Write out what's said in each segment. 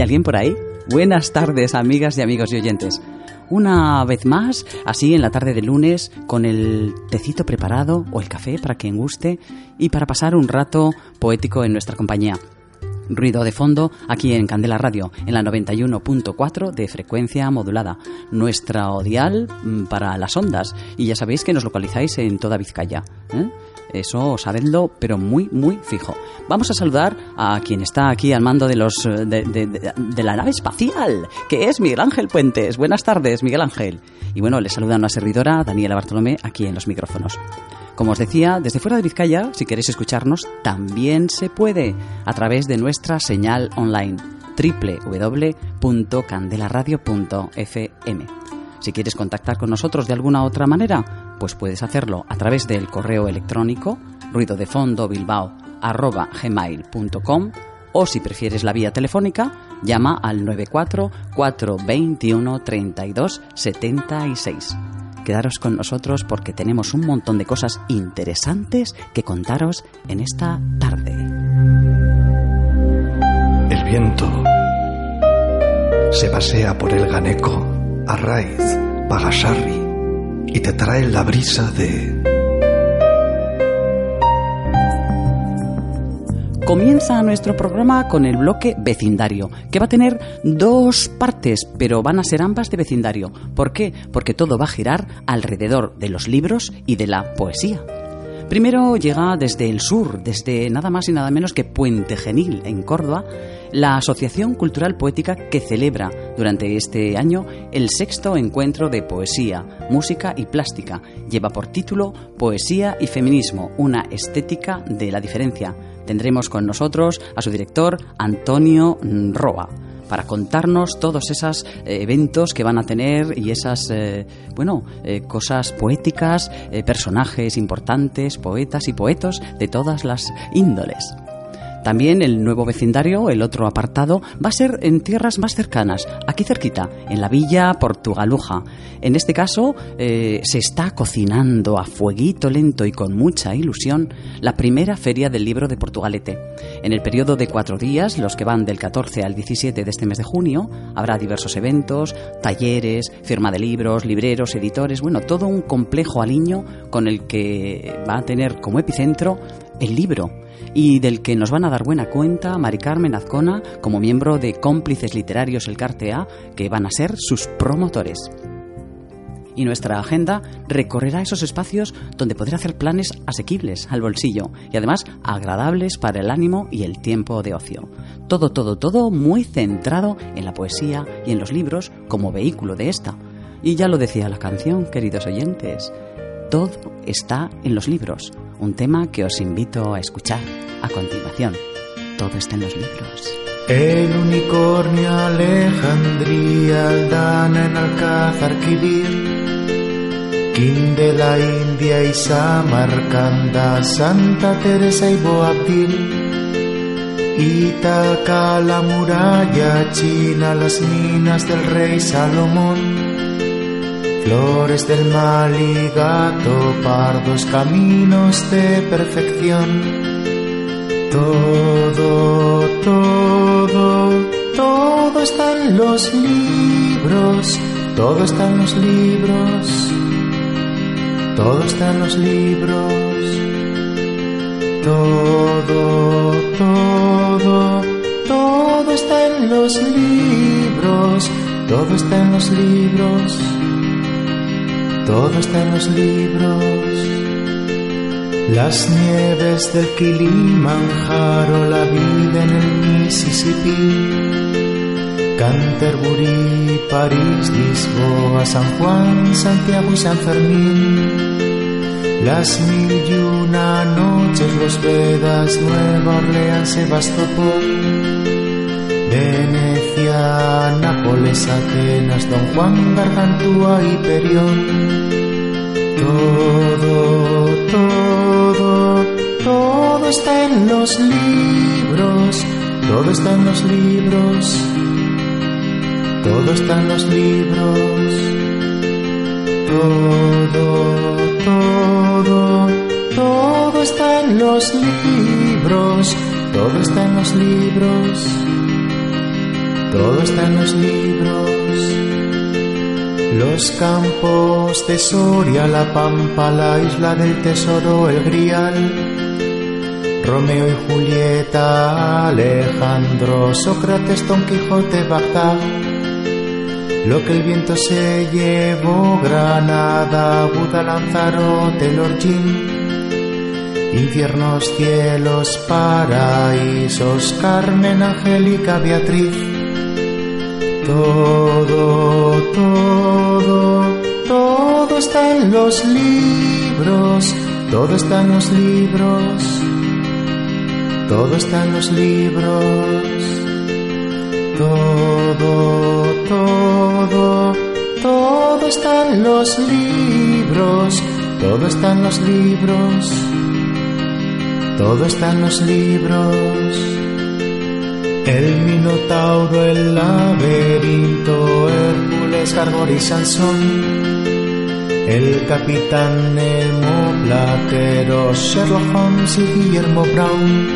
¿Hay alguien por ahí? Buenas tardes, amigas y amigos y oyentes. Una vez más, así en la tarde de lunes, con el tecito preparado o el café para quien guste y para pasar un rato poético en nuestra compañía. Ruido de fondo aquí en Candela Radio, en la 91.4 de frecuencia modulada, nuestra odial mm, para las ondas. Y ya sabéis que nos localizáis en toda Vizcaya. ¿eh? Eso sabedlo, pero muy, muy fijo. Vamos a saludar a quien está aquí al mando de, los, de- de la nave espacial, que es Miguel Ángel Puentes. Buenas tardes, Miguel Ángel. Y bueno, le saluda una servidora, Daniela Bartolomé, aquí en los micrófonos. Como os decía, desde fuera de Vizcaya, si queréis escucharnos, también se puede a través de nuestra señal online www.candelaradio.fm. Si quieres contactar con nosotros de alguna otra manera, pues puedes hacerlo a través del correo electrónico ruidodefondobilbao@gmail.com o si prefieres la vía telefónica, llama al 94 421 32 76. Quedaros con nosotros porque tenemos un montón de cosas interesantes que contaros en esta tarde. El viento se pasea por el Ganeco, Arraiz, Pagasarri y te trae la brisa de... Comienza nuestro programa con el bloque vecindario, que va a tener dos partes, pero van a ser ambas de vecindario. ¿Por qué? Porque todo va a girar alrededor de los libros y de la poesía. Primero llega desde el sur, desde nada más y nada menos que Puente Genil, en Córdoba, la Asociación Cultural Poética que celebra durante este año el sexto encuentro de poesía, música y plástica. Lleva por título Poesía y Feminismo, una estética de la diferencia. Tendremos con nosotros a su director, Antonio Roa para contarnos todos esos eh, eventos que van a tener y esas, eh, bueno, eh, cosas poéticas, personajes importantes, poetas y poetos de todas las índoles. También el nuevo vecindario, el otro apartado, va a ser en tierras más cercanas, aquí cerquita, en la villa Portugaluja. En este caso, eh, se está cocinando a fueguito lento y con mucha ilusión la primera feria del libro de Portugalete. En el periodo de cuatro días, los que van del 14 al 17 de este mes de junio, habrá diversos eventos, talleres, firma de libros, libreros, editores, bueno, todo un complejo aliño con el que va a tener como epicentro el libro y del que nos van a dar buena cuenta Mari Carmen Azcona como miembro de Cómplices Literarios El Cartea, que van a ser sus promotores. Y nuestra agenda recorrerá esos espacios donde podrá hacer planes asequibles al bolsillo y además agradables para el ánimo y el tiempo de ocio. Todo, todo, todo muy centrado en la poesía y en los libros como vehículo de esta. Y ya lo decía la canción, queridos oyentes, todo está en los libros, un tema que os invito a escuchar a continuación. Todo está en los libros. El unicornio Alejandría, Aldana en Alcázar, Quibir, Quim de la India y Samarcanda, Santa Teresa y Boabdil, Ítaca, la muralla china, las minas del rey Salomón, Flores del mal y gato, pardos caminos de perfección. Todo, todo, todo está en los libros, todo está en los libros, todo está en los libros. Todo, todo, todo está en los libros, todo está en los libros, todo está en los libros. Las nieves del Kilimanjaro, la vida en el Mississippi, Canterbury, París, Lisboa, San Juan, Santiago y San Fermín. Las mil y una noches, los Vedas, Nueva Orleans, Sebastopol, Nápoles, Atenas, Don Juan, Gargantúa y Perión. Todo, todo, todo está en los libros, todo está en los libros, todo está en los libros, todo todo, todo está en los libros, todo está en los libros, todo está en los libros. Los campos de Soria, la Pampa, la isla del tesoro, el Grial, Romeo y Julieta, Alejandro, Sócrates, Don Quijote, Bagdad lo que el viento se llevó, Granada, Buda, Lanzarote, Lorgín, infiernos, cielos, paraísos, Carmen, Angélica, Beatriz. Todo, todo, todo está en los libros, todo está en los libros, todo está en los libros todo, todo, todo está en los libros, todo está en los libros, todo está en los libros. El Minotauro, el laberinto, Hércules, Gargor y Sansón, el capitán Nemo, Platero, Sherlock Holmes y Guillermo Brown.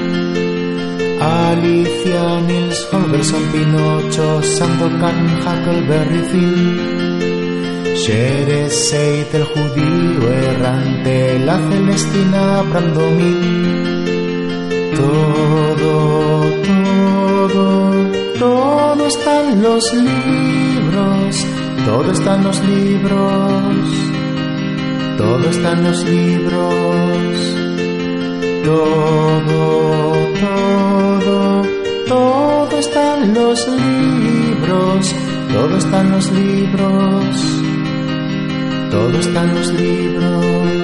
Alicia, Nils Holgersson, Pinocho, Sandokan, Huckleberry Finn, Shereseit, el judío errante, la Celestina, Brandomín. Todo, todo, todo está en los libros, todo está en los libros, todo está en los libros. Todo, todo, todo está en los libros, todo está en los libros, todo está en los libros.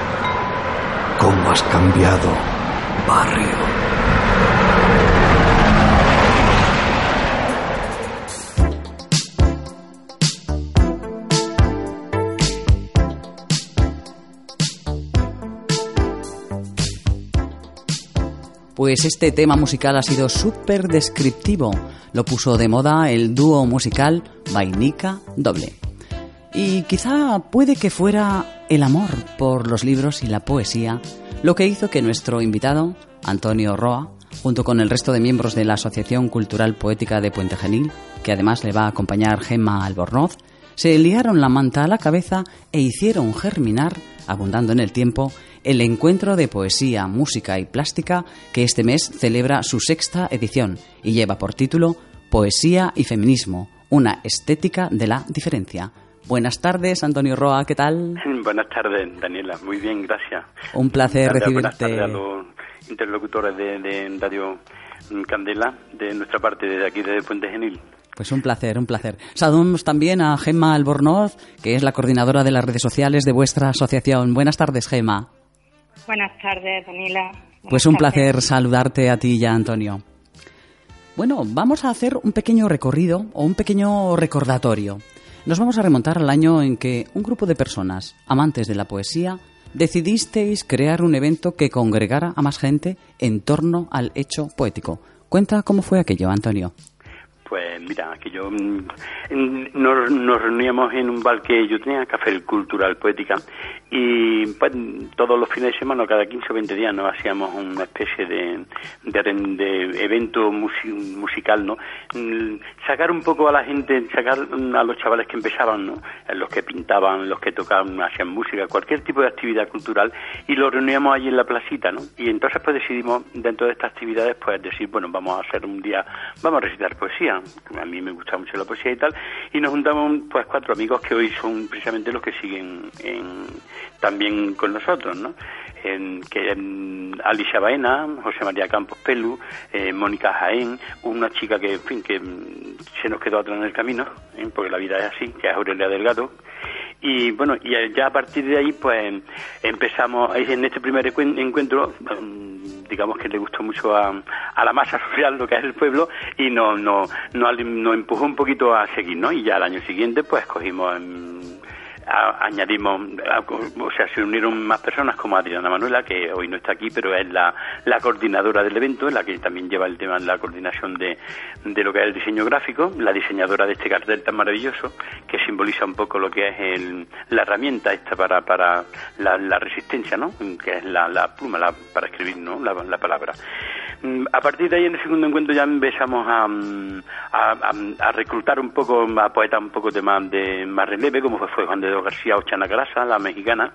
¿Cómo has cambiado, barrio? Pues este tema musical ha sido súper descriptivo. Lo puso de moda el dúo musical Vainica Doble. Y quizá puede que fuera el amor por los libros y la poesía lo que hizo que nuestro invitado, Antonio Roa, junto con el resto de miembros de la Asociación Cultural Poética de Puente Genil, que además le va a acompañar Gemma Albornoz, se liaron la manta a la cabeza e hicieron germinar, abundando en el tiempo, el encuentro de poesía, música y plástica que este mes celebra su sexta edición y lleva por título Poesía y Feminismo, una estética de la diferencia. Buenas tardes, Antonio Roa, ¿qué tal? Buenas tardes, Daniela, muy bien, gracias. Un placer recibirte. Buenas tardes a los interlocutores de, de Radio Candela, de nuestra parte, desde aquí, desde Puente Genil. Pues un placer, un placer. Saludamos también a Gemma Albornoz, que es la coordinadora de las redes sociales de vuestra asociación. Buenas tardes, Gemma. Buenas tardes, Daniela. pues un placer saludarte a ti ya, Antonio. Bueno, vamos a hacer un pequeño recorrido o un pequeño recordatorio. Nos vamos a remontar al año en que un grupo de personas, amantes de la poesía, decidisteis crear un evento que congregara a más gente en torno al hecho poético. Cuenta cómo fue aquello, Antonio. Pues mira, que yo mm, nos, reuníamos en un bar que yo tenía, Café Cultural Poética, y pues todos los fines de semana, cada 15 o 20 días, nos hacíamos una especie de, evento musical, ¿no? Mm, sacar un poco a la gente, sacar a los chavales que empezaban, ¿no? Los que pintaban, los que tocaban, hacían música, cualquier tipo de actividad cultural, y los reuníamos allí en la placita, ¿no? Y entonces pues decidimos, dentro de estas actividades, pues decir, bueno, vamos a hacer un día, vamos a recitar poesía, a mí me gusta mucho la poesía y tal, y nos juntamos pues cuatro amigos que hoy son precisamente los que siguen en también con nosotros, ¿no? En, que en Alicia Baena, José María Campos Pelu, eh, Mónica Jaén, una chica que, en fin, que mm, se nos quedó atrás en el camino, ¿eh? porque la vida es así, que es Aurelia Delgado, y bueno, y ya a partir de ahí, pues empezamos, en este primer encuentro, mm, digamos que le gustó mucho a, la masa social lo que es el pueblo y nos no, no, no empujó un poquito a seguir, ¿no? Y ya al año siguiente, pues cogimos añadimos, o sea, se unieron más personas como Adriana Manuela, que hoy no está aquí, pero es la, la coordinadora del evento, la que también lleva el tema de la coordinación de, de lo que es el diseño gráfico, la diseñadora de este cartel tan maravilloso, que simboliza un poco lo que es el, la herramienta esta para, para la, la resistencia, ¿no? Que es la, la pluma la, para escribir, ¿no? La, la palabra. Mm, a partir de ahí, en el segundo encuentro, ya empezamos mm, a, a, a, reclutar un poco a poetas un poco de más, de más relieve, como fue Juan de García Ochana Grasa, la mexicana,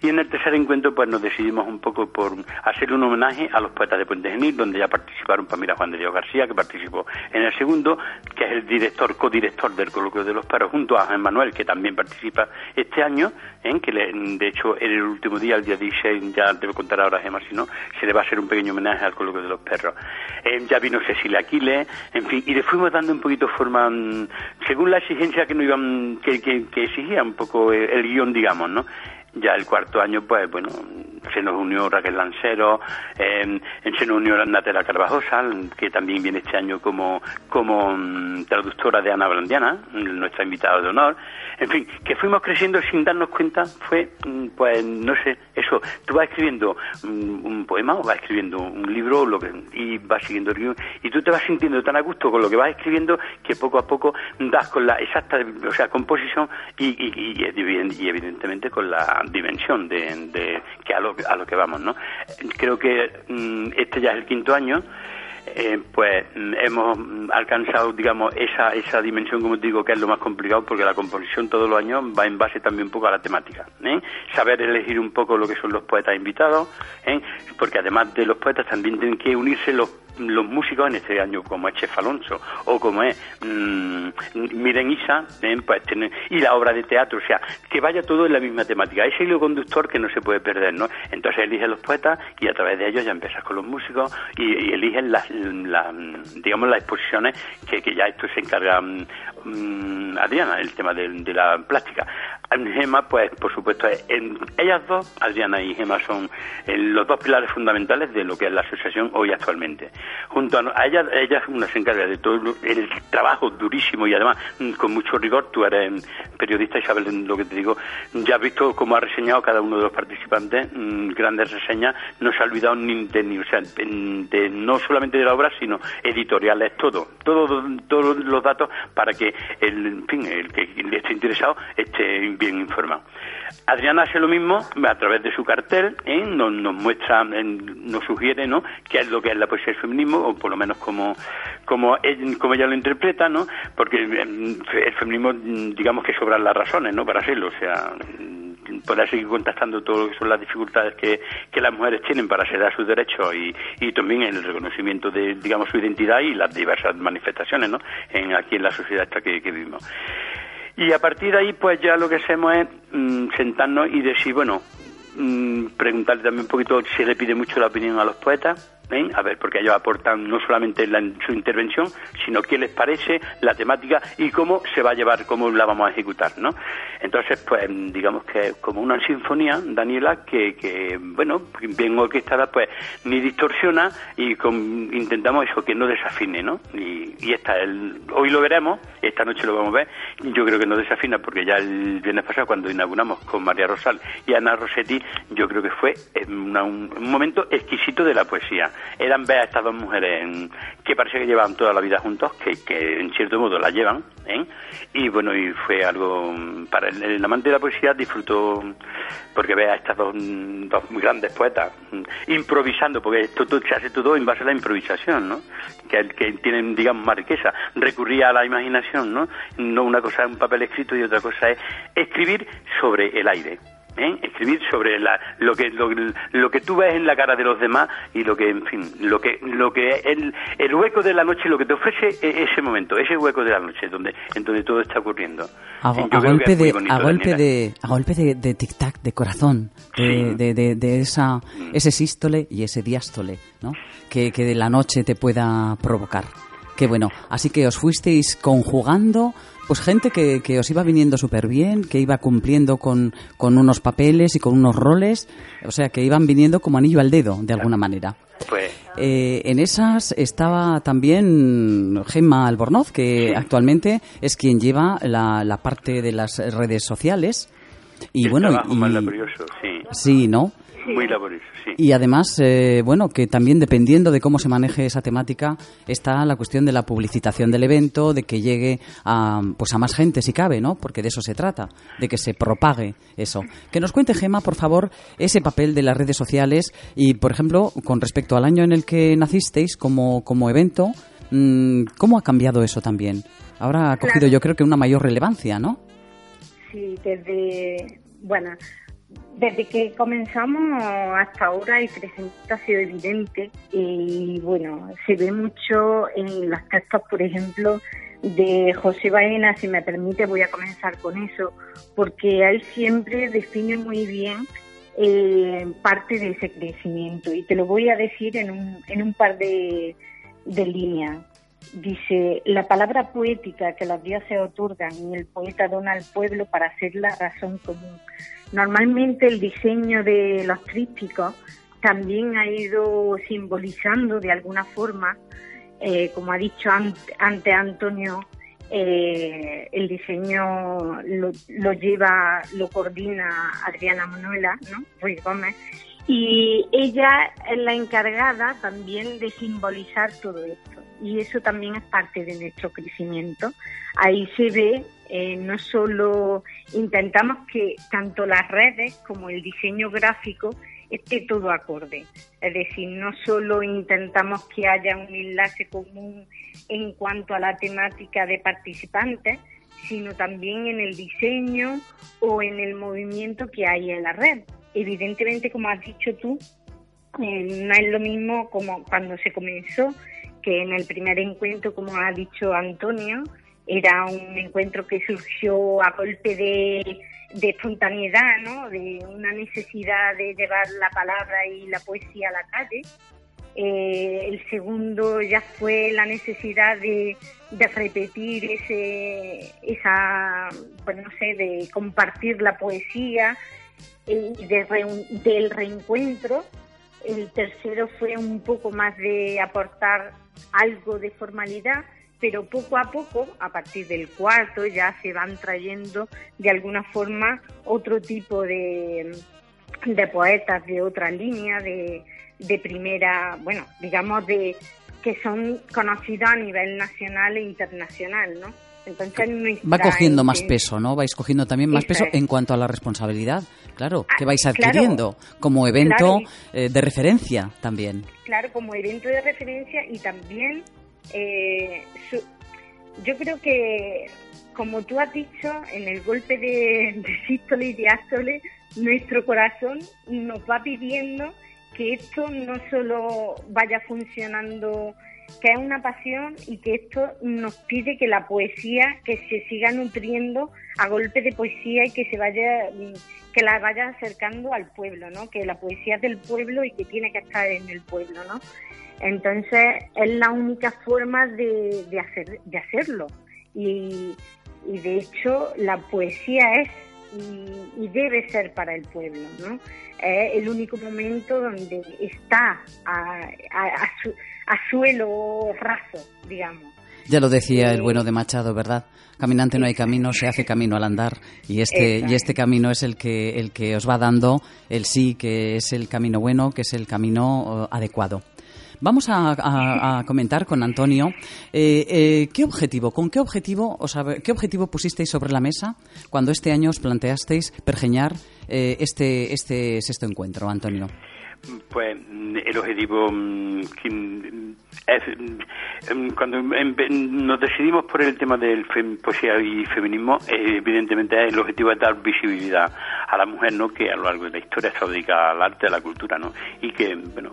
y en el tercer encuentro pues nos decidimos un poco por hacerle un homenaje a los poetas de Puente Genil, donde ya participaron pues mira Juan de Dios García, que participó en el segundo, que es el director, codirector del Coloquio de los Perros, junto a Manuel, que también participa este año, en que de hecho en el último día, el día 16, ya debe contar ahora Gemma, si no, se le va a hacer un pequeño homenaje al Coloquio de los Perros. Eh, ya vino Cecilia Aquiles, en fin, y le fuimos dando un poquito forma, mm, según la exigencia que nos iban, que, que, exigía un poco el guion, digamos, ¿no? Ya el cuarto año, pues bueno, se nos unió Raquel Lancero, eh, se nos unió Natela Carvajosa, que también viene este año como, como mm, traductora de Ana Blandiana, nuestra invitada de honor. En fin, que fuimos creciendo sin darnos cuenta, fue, mm, pues no sé, eso, tú vas escribiendo mm, un poema o vas escribiendo un libro lo que, y vas siguiendo el guion, y tú te vas sintiendo tan a gusto con lo que vas escribiendo que poco a poco das con la exacta, o sea, composición y, y, y evidentemente con la dimensión de, que a lo, a lo que vamos, ¿no? Creo que mm, este ya es el quinto año. Eh, pues mm, hemos alcanzado, digamos, esa, esa dimensión, como digo, que es lo más complicado, porque la composición todos los años va en base también un poco a la temática. ¿eh? Saber elegir un poco lo que son los poetas invitados, ¿eh? porque además de los poetas también tienen que unirse los los músicos en este año, como es Chef Alonso o como es mmm, Miren Isa, ¿eh? pues y la obra de teatro, o sea, que vaya todo en la misma temática. Ese hilo conductor que no se puede perder, ¿no? Entonces eligen los poetas y a través de ellos ya empiezas con los músicos y, eligen las, digamos, las exposiciones que, que ya esto se encarga um, Adriana, el tema de, de la plástica. Gema, pues por supuesto, en ellas dos, Adriana y Gema, son eh, los dos pilares fundamentales de lo que es la asociación hoy actualmente. Junto a, ellas, ella una se encarga de todo el trabajo durísimo y además mm, con mucho rigor. Tú eres periodista y sabes lo que te digo. Ya has visto cómo ha reseñado cada uno de los participantes, mm, grandes reseñas. No se ha olvidado ni de, ni, o sea, de, no solamente de la obra, sino editoriales, todo, todo, todos los datos para que el, en fin, el que esté interesado esté bien informado. Adriana hace lo mismo a través de su cartel, ¿eh? nos, muestra, nos sugiere ¿no? qué es lo que es la poesía del feminismo, o por lo menos como, como, ella lo interpreta, ¿no? porque em, el feminismo, digamos que sobran las razones ¿no? para hacerlo, o sea, podrá seguir contactando todo lo que son las dificultades que, que las mujeres tienen para a sus derechos y, y también el reconocimiento de, digamos, su identidad y las diversas manifestaciones, ¿no? En, aquí en la sociedad esta que vivimos. Y a partir de ahí, pues ya lo que hacemos es mm, sentarnos y decir, bueno, mm, preguntarle también un poquito si le pide mucho la opinión a los poetas, ¿eh? a ver, porque ellos aportan no solamente la, su intervención, sino qué les parece la temática y cómo se va a llevar, cómo la vamos a ejecutar, ¿no? Entonces, pues, digamos que es como una sinfonía, Daniela, que, que bueno, bien orquestada, pues, ni distorsiona y intentamos eso, que no desafine, ¿no? Y, y esta, el, hoy lo veremos, esta noche lo vamos a ver, yo creo que no desafina porque ya el viernes pasado, cuando inauguramos con María Rosal y Ana Rossetti, yo creo que fue un, un momento exquisito de la poesía eran ver a estas dos mujeres que parece que llevan toda la vida juntos, que, que en cierto modo la llevan, ¿eh? y bueno, y fue algo, para el, amante de la poesía disfrutó, porque ve a estas dos, dos muy grandes poetas improvisando, porque esto se hace todo en base a la improvisación, ¿no? Que, que tienen, digamos, marquesa, recurría a la imaginación, ¿no? No una cosa es un papel escrito y otra cosa es escribir sobre el aire. ¿Eh? escribir sobre la, lo que lo, que tú ves en la cara de los demás y lo que en fin lo que lo que el, el hueco de la noche lo que te ofrece e, ese momento ese hueco de la noche donde en donde todo está ocurriendo a, golpe de a golpe de a golpe de, tic tac de corazón de, de, de, esa mm. ese sístole y ese diástole ¿no? que, que de la noche te pueda provocar Qué bueno. Así que os fuisteis conjugando pues gente que, que os iba viniendo súper bien, que iba cumpliendo con, con, unos papeles y con unos roles, o sea, que iban viniendo como anillo al dedo, de alguna manera. Pues... Eh, en esas estaba también Gemma Albornoz, que actualmente es quien lleva la, la, parte de las redes sociales. Y bueno, y, sí. sí, ¿no? Muy laborioso, sí. Y además, eh, bueno, que también dependiendo de cómo se maneje esa temática, está la cuestión de la publicitación del evento, de que llegue a, pues a más gente si cabe, ¿no? Porque de eso se trata, de que se propague eso. Que nos cuente, Gema, por favor, ese papel de las redes sociales y, por ejemplo, con respecto al año en el que nacisteis como, como evento, mm, ¿cómo ha cambiado eso también? Ahora ha cogido yo creo que una mayor relevancia, ¿no? Sí, desde, bueno, desde que comenzamos hasta ahora el crecimiento ha sido evidente y bueno, se ve mucho en las textos, por ejemplo, de José Baena, si me permite voy a comenzar con eso, porque él siempre define muy bien eh, parte de ese crecimiento y te lo voy a decir en un, en un par de, de líneas. Dice, la palabra poética que los dioses otorgan y el poeta dona al pueblo para hacer la razón común Normalmente el diseño de los trípticos también ha ido simbolizando de alguna forma, eh, como ha dicho ante, Antonio, eh, el diseño lo, lleva, lo coordina Adriana Manuela, ¿no? Ruiz Gómez, y ella es la encargada también de simbolizar todo esto. Y eso también es parte de nuestro crecimiento. Ahí se ve eh, no solo intentamos que tanto las redes como el diseño gráfico esté todo acorde. Es decir, no solo intentamos que haya un enlace común en cuanto a la temática de participantes, sino también en el diseño o en el movimiento que hay en la red. Evidentemente, como has dicho tú, eh, no es lo mismo como cuando se comenzó, que en el primer encuentro, como ha dicho Antonio, era un encuentro que surgió a golpe de, espontaneidad, ¿no? de una necesidad de llevar la palabra y la poesía a la calle. Eh, el segundo ya fue la necesidad de, repetir ese, esa, pues no sé, de compartir la poesía y del reencuentro. El tercero fue un poco más de aportar algo de formalidad pero poco a poco, a partir del cuarto, ya se van trayendo de alguna forma otro tipo de, de poetas de otra línea, de, de primera, bueno, digamos, de que son conocidos a nivel nacional e internacional, ¿no? Entonces va cogiendo más peso, ¿no? Vais cogiendo también más peso en cuanto a la responsabilidad, claro, que vais ah, adquiriendo como evento eh, de referencia también. Claro, como evento de referencia y también eh, yo creo que, como tú has dicho, en el golpe de, de sístole y diástole, nuestro corazón nos va pidiendo que esto no solo vaya funcionando que es una pasión y que esto nos pide que la poesía que se siga nutriendo a golpe de poesía y que se vaya que la vaya acercando al pueblo, ¿no? Que la poesía es del pueblo y que tiene que estar en el pueblo, ¿no? Entonces es la única forma de, de hacer de hacerlo y, y de hecho la poesía es y, debe ser para el pueblo, ¿no? Es el único momento donde está a, a, suelo raso, digamos. Ya lo decía el bueno de Machado, ¿verdad? Caminante no hay camino, se hace camino al andar y este y este camino es el que el que os va dando el sí, que es el camino bueno, que es el camino eh, adecuado. Vamos a, comentar con Antonio eh, eh, qué objetivo, con qué objetivo, o sea, qué objetivo pusisteis sobre la mesa cuando este año os planteasteis pergeñar eh, este este sexto encuentro, Antonio. Pues el objetivo mm, es, mm, cuando nos decidimos por el tema del poesía y feminismo, evidentemente el objetivo es dar visibilidad a la mujer, ¿no? Que a lo largo de la historia se dedica al arte, a la cultura, ¿no? Y que, bueno,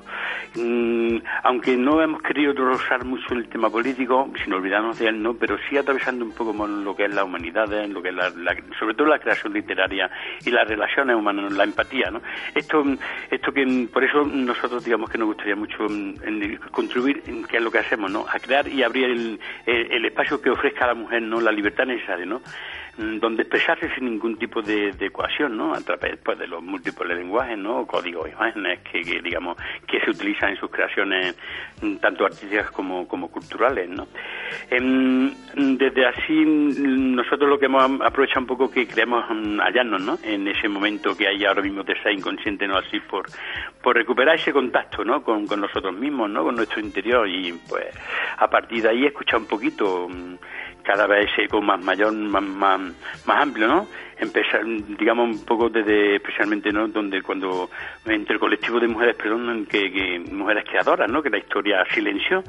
mm, aunque no hemos querido usar mucho el tema político, sin olvidarnos de él, ¿no? Pero sí atravesando un poco lo que es la humanidad, ¿eh? lo que es la, sobre todo la creación literaria y las relaciones humanas, la empatía, ¿no? Esto, esto que, por eso nosotros digamos que nos gustaría mucho en, contribuir, en qué es lo que hacemos, ¿no? A crear y abrir el, el, espacio que ofrezca a la mujer, ¿no? La libertad necesaria, ¿no? Mm, donde expresarse sin ningún tipo de, ecuación, ¿no? A través pues, de los múltiples lenguajes, ¿no? Códigos, imágenes que, digamos, que se utilizan en sus creaciones mm, tanto artísticas como, como culturales, ¿no? Em, desde así, mm, nosotros lo que hemos aprovechado un poco que queremos hallarnos, ¿no? En ese momento que hay ahora mismo de ser inconsciente, ¿no? Así por, por recuperar ese contacto, ¿no? Con, con nosotros mismos, ¿no? Con nuestro interior y, pues, a partir de ahí escuchar un poquito cada vez eco más mayor, más, más, más amplio, ¿no? Empezar, digamos, un poco desde, especialmente, ¿no? Donde cuando, entre el colectivo de mujeres, perdón, que, que mujeres creadoras, ¿no? Que la historia silenció,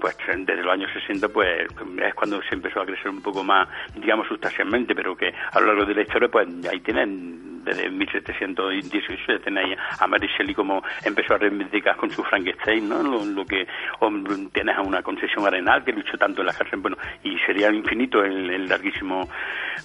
pues desde los años 60 pues es cuando se empezó a crecer un poco más, digamos, sustancialmente, pero que a lo largo de la historia pues ahí tienen desde 1718 tenéis a Mary Shelley como empezó a reivindicar con su Frankenstein, ¿no? Lo, que tienes a una concesión arenal que luchó tanto en la cárcel, bueno, y sería infinito el, larguísimo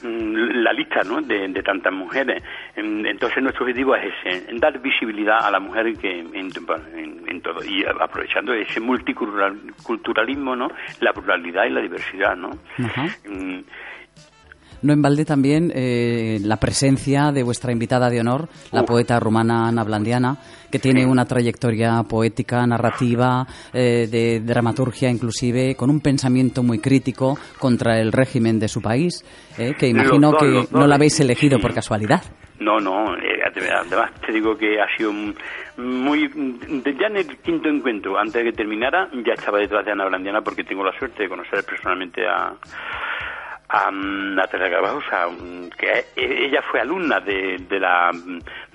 mm, la lista, ¿no? De, tantas mujeres. Entonces nuestro objetivo es ese, en dar visibilidad a la mujer que en, todo y aprovechando ese multiculturalismo, ¿no? La pluralidad y la diversidad, ¿no? No en balde también eh, la presencia de vuestra invitada de honor, la poeta rumana Ana Blandiana, que tiene una trayectoria poética, narrativa, eh, de dramaturgia inclusive, con un pensamiento muy crítico contra el régimen de su país, eh, que imagino que no la habéis elegido por casualidad. No, no, además te digo que ha sido muy... Ya en el quinto encuentro, antes de que terminara, ya estaba detrás de Ana Blandiana porque tengo la suerte de conocer personalmente a a Natalia Gabajosa, que ella fue alumna de, de la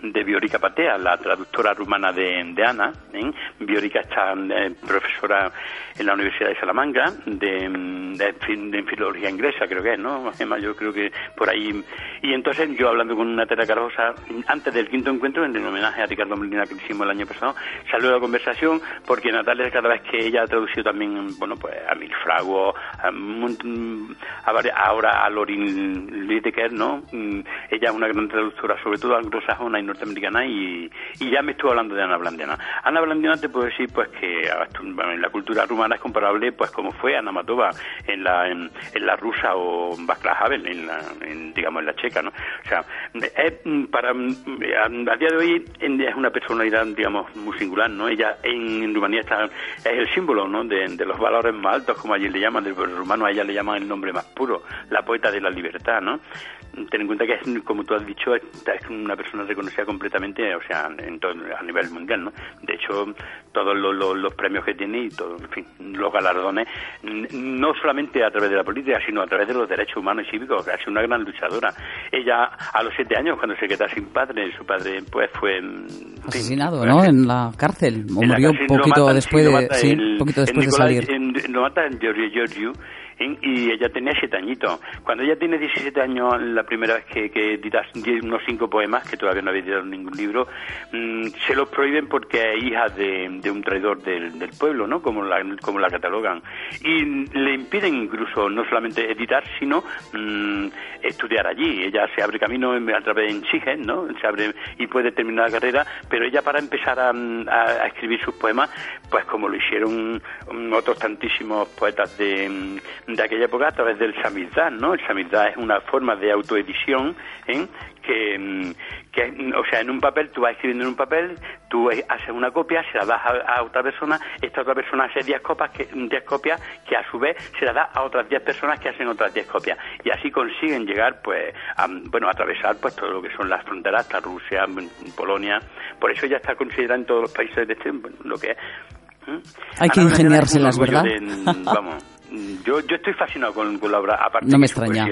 de Biorica Patea, la traductora rumana de, de Ana. ¿eh? Biorica está eh, profesora en la Universidad de Salamanca de, de, filología inglesa, creo que es, ¿no? Además, yo creo que por ahí. Y entonces yo hablando con Natalia Gabajosa, antes del quinto encuentro, en el homenaje a Ricardo Molina que hicimos el año pasado, salió la conversación porque Natalia cada vez que ella ha traducido también, bueno, pues a Milfrago, a, a, ahora a Lorin Lideker, ¿no? Mm, ella es una gran traductora, sobre todo anglosajona y norteamericana, y, ya me estuvo hablando de Ana Blandiana. Ana Blandiana te puedo decir, pues, que en la cultura rumana es comparable, pues, como fue Ana Matova en la, en, la rusa o Václav Havel en la, digamos, en la checa, ¿no? O sea, es mm, para, mm, a, día de hoy es una personalidad, digamos, muy singular, ¿no? Ella en, Rumanía está, es el símbolo, ¿no? De, de los valores más altos, como allí le llaman, del rumano a ella le llaman el nombre más puro, la poeta de la libertad, ¿no? Ten en cuenta que, es, como tú has dicho, es una persona reconocida completamente, o sea, en todo, a nivel mundial, ¿no? De hecho, todos los, premios que tiene y todo, en fin, los galardones, no solamente a través de la política, sino a través de los derechos humanos y cívicos, ha sido una gran luchadora. Ella, a los siete años, cuando se queda sin padre, su padre, pues, fue... Asesinado, ¿no? En la cárcel, o murió un poquito, después de, sí, poquito después de salir. lo mata en Giorgio Giorgio y ella tenía siete añitos. Cuando ella tiene 17 años, la primera vez que, que editas unos cinco poemas, que todavía no había editado ningún libro, mm, se los prohíben porque es hija de, un traidor del, del, pueblo, ¿no? Como la, como la catalogan. Y le impiden incluso no solamente editar, sino mm, estudiar allí. Ella se abre camino a través de Ensigen, ¿no? Se abre y puede terminar la carrera, pero ella para empezar a, a escribir sus poemas, pues como lo hicieron otros tantísimos poetas de, de aquella época a través del samizdat, ¿no? El samizdat es una forma de autoedición ¿eh? que, que, o sea, en un papel, tú vas escribiendo en un papel, tú haces una copia, se la das a, otra persona, esta otra persona hace 10 copias, que, 10 copias que a su vez se la da a otras 10 personas que hacen otras 10 copias. Y así consiguen llegar, pues, a, bueno, atravesar pues todo lo que son las fronteras, hasta Rusia, Polonia. Por eso ya está considerada en todos los países de este, lo que es hay que ingeniárselas, ¿verdad? vamos, yo, yo estoy fascinado con, la obra, aparte no me extraña.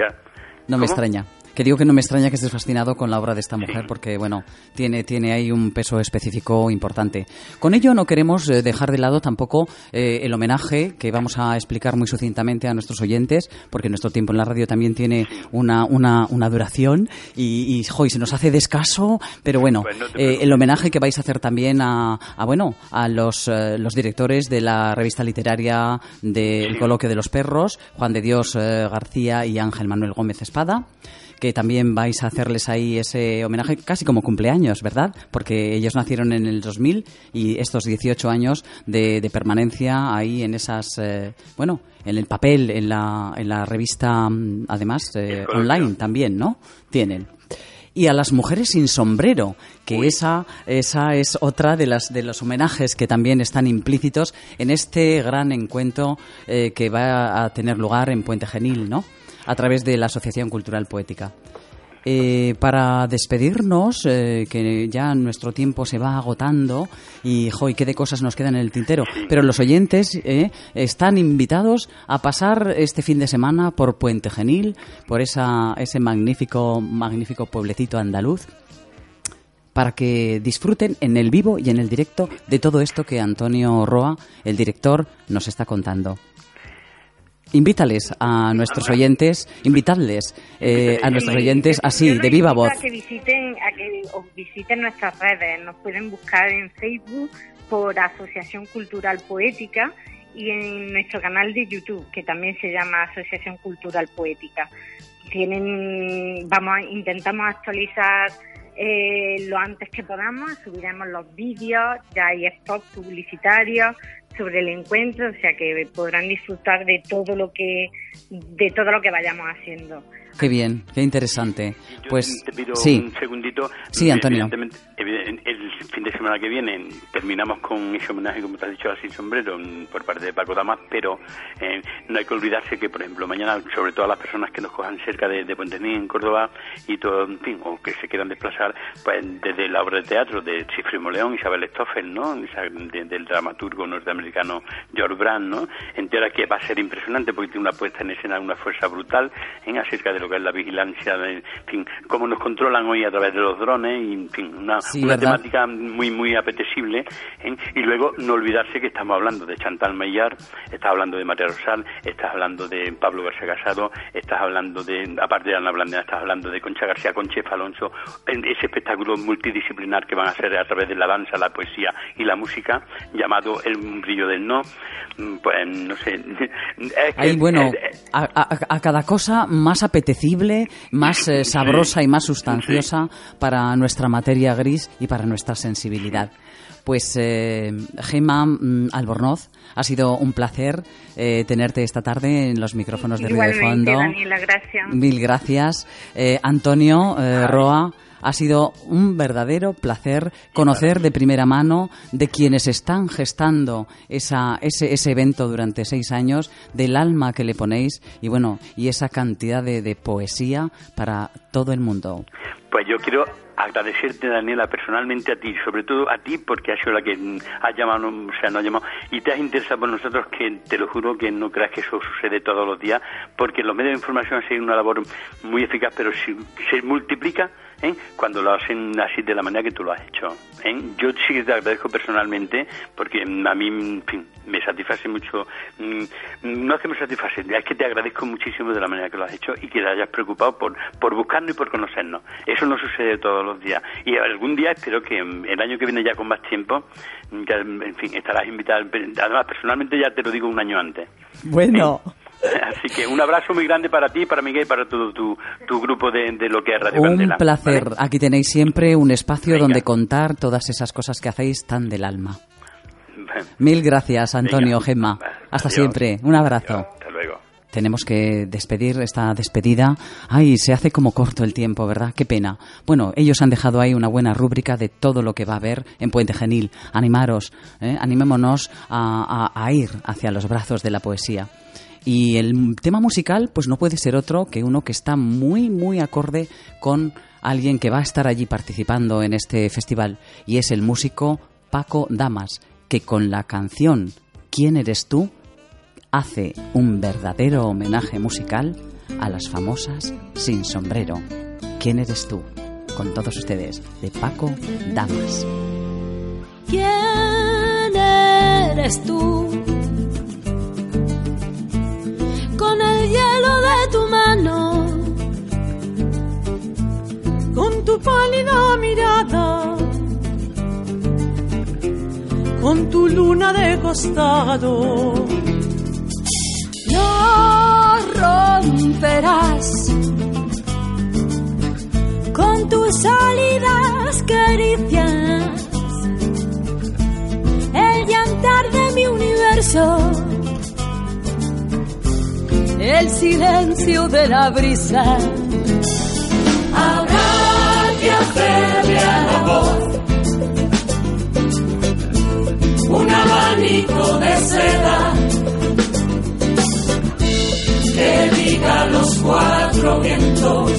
No me extraña que digo que no me extraña que estés fascinado con la obra de esta mujer, porque bueno, tiene, tiene ahí un peso específico importante. Con ello no queremos eh, dejar de lado tampoco eh, el homenaje que vamos a explicar muy sucintamente a nuestros oyentes, porque nuestro tiempo en la radio también tiene una, una, una duración y, y se nos hace descaso, pero bueno, pues eh, el homenaje que vais a hacer también a, a bueno, a los, los directores de la revista literaria del Coloquio de los Perros, Juan de Dios García y Ángel Manuel Gómez Espada que también vais a hacerles ahí ese homenaje casi como cumpleaños, ¿verdad? Porque ellos nacieron en el 2000 y estos 18 años de, permanencia ahí en esas, eh, bueno, en el papel, en la, en la revista, mm, además, eh, online también, ¿no? Tienen y a las mujeres sin sombrero, que esa, esa es otra de las de los homenajes que también están implícitos en este gran encuentro eh, que va a tener lugar en Puente Genil, ¿no? A través de la Asociación Cultural Poética. Eh, para despedirnos, eh, que ya nuestro tiempo se va agotando y, joy, qué de cosas nos quedan en el tintero. Pero los oyentes eh, están invitados a pasar este fin de semana por Puente Genil, por esa, ese magnífico, magnífico pueblecito andaluz para que disfruten en el vivo y en el directo de todo esto que Antonio Roa, el director, nos está contando invítales a nuestros oyentes, invitadles eh, a nuestros oyentes así, de viva voz. A que visiten, a que visiten nuestras redes, nos pueden buscar en Facebook por Asociación Cultural Poética y en nuestro canal de YouTube, que también se llama Asociación Cultural Poética. Tienen, vamos, intentamos actualizar eh, lo antes que podamos, subiremos los vídeos, ya hay spots publicitarios, sobre el encuentro, o sea que podrán disfrutar de todo lo que de todo lo que vayamos haciendo. Qué bien, qué interesante. pues te pido sí. un segundito. Sí, Antonio. el fin de semana que viene terminamos con ese homenaje, como te has dicho, a Sin Sombrero por parte de Paco Damas, pero eh, no hay que olvidarse que, por ejemplo, mañana, sobre todo las personas que nos cojan cerca de, de Puente en Córdoba, y todo, en fin, o que se quieran desplazar, pues desde la obra de teatro de Chifrimo León, Isabel Stoffel, ¿no? del dramaturgo norteamericano George Brand, ¿no? Entera que va a ser impresionante porque tiene una puesta en escena, una fuerza brutal en acerca de que es la vigilancia, de, en fin, cómo nos controlan hoy a través de los drones, y, en fin, una, temática muy, muy apetecible. ¿eh? Y luego no olvidarse que estamos hablando de Chantal Maillard, estás hablando de María Rosal, estás hablando de Pablo García Casado, estás hablando de, aparte de Ana Blandera, estás hablando de Concha García, con Chef Alonso, en ese espectáculo multidisciplinar que van a hacer a través de la danza, la poesía y la música, llamado El brillo del no. Mm, pues no sé. Es bueno, a, cada cosa más apetecible, más eh, sabrosa y más sustanciosa para nuestra materia gris y para nuestra sensibilidad. Pues eh, Gema mm, Albornoz, ha sido un placer eh, tenerte esta tarde en los micrófonos de Río de Fondo. Daniela, gracias. Mil gracias. Eh, Antonio Roa, ha sido un verdadero placer conocer de primera mano de quienes están gestando esa, ese, ese evento durante seis años, del alma que le ponéis y bueno, y esa cantidad de, de poesía para todo el mundo. Pues yo quiero agradecerte, Daniela, personalmente a ti, sobre todo a ti, porque has sido la que ha llamado, o sea, no ha llamado, y te has interesado por nosotros, que te lo juro que no creas que eso sucede todos los días, porque los medios de información han sido una labor muy eficaz, pero si se multiplica ¿eh? cuando lo hacen así de la manera que tú lo has hecho. ¿eh? Yo sí que te agradezco personalmente porque a mí en fin, me satisface mucho, mm, no es que me satisface, es que te agradezco muchísimo de la manera que lo has hecho y que te hayas preocupado por, por buscarnos y por conocernos. Eso no sucede todos los días. Y algún día espero que el año que viene ya con más tiempo, en fin, estarás invitada. Además, personalmente ya te lo digo un año antes. Bueno. ¿Eh? Así que un abrazo muy grande para ti, para Miguel y para todo tu, tu grupo de, lo que es Radio Un placer. Aquí tenéis siempre un espacio donde contar todas esas cosas que hacéis tan del alma. Mil gracias, Antonio, Gemma. Hasta siempre. Un abrazo. Hasta luego. Tenemos que despedir esta despedida. Ay, se hace como corto el tiempo, ¿verdad? Qué pena. Bueno, ellos han dejado ahí una buena rúbrica de todo lo que va a haber en Puente Genil. Animaros, ¿eh? animémonos a ir hacia los brazos de la poesía. Y el tema musical, pues no puede ser otro que uno que está muy, muy acorde con alguien que va a estar allí participando en este festival. Y es el músico Paco Damas, que con la canción ¿Quién eres tú? hace un verdadero homenaje musical a las famosas Sin Sombrero. ¿Quién eres tú? Con todos ustedes, de Paco Damas. ¿Quién eres tú? Con el hielo de tu mano, con tu pálida mirada, con tu luna de costado. No romperás con tus sólidas caricias. El llantar de mi universo el silencio de la brisa. Habrá que hacerle a la voz un abanico de seda que diga los cuatro vientos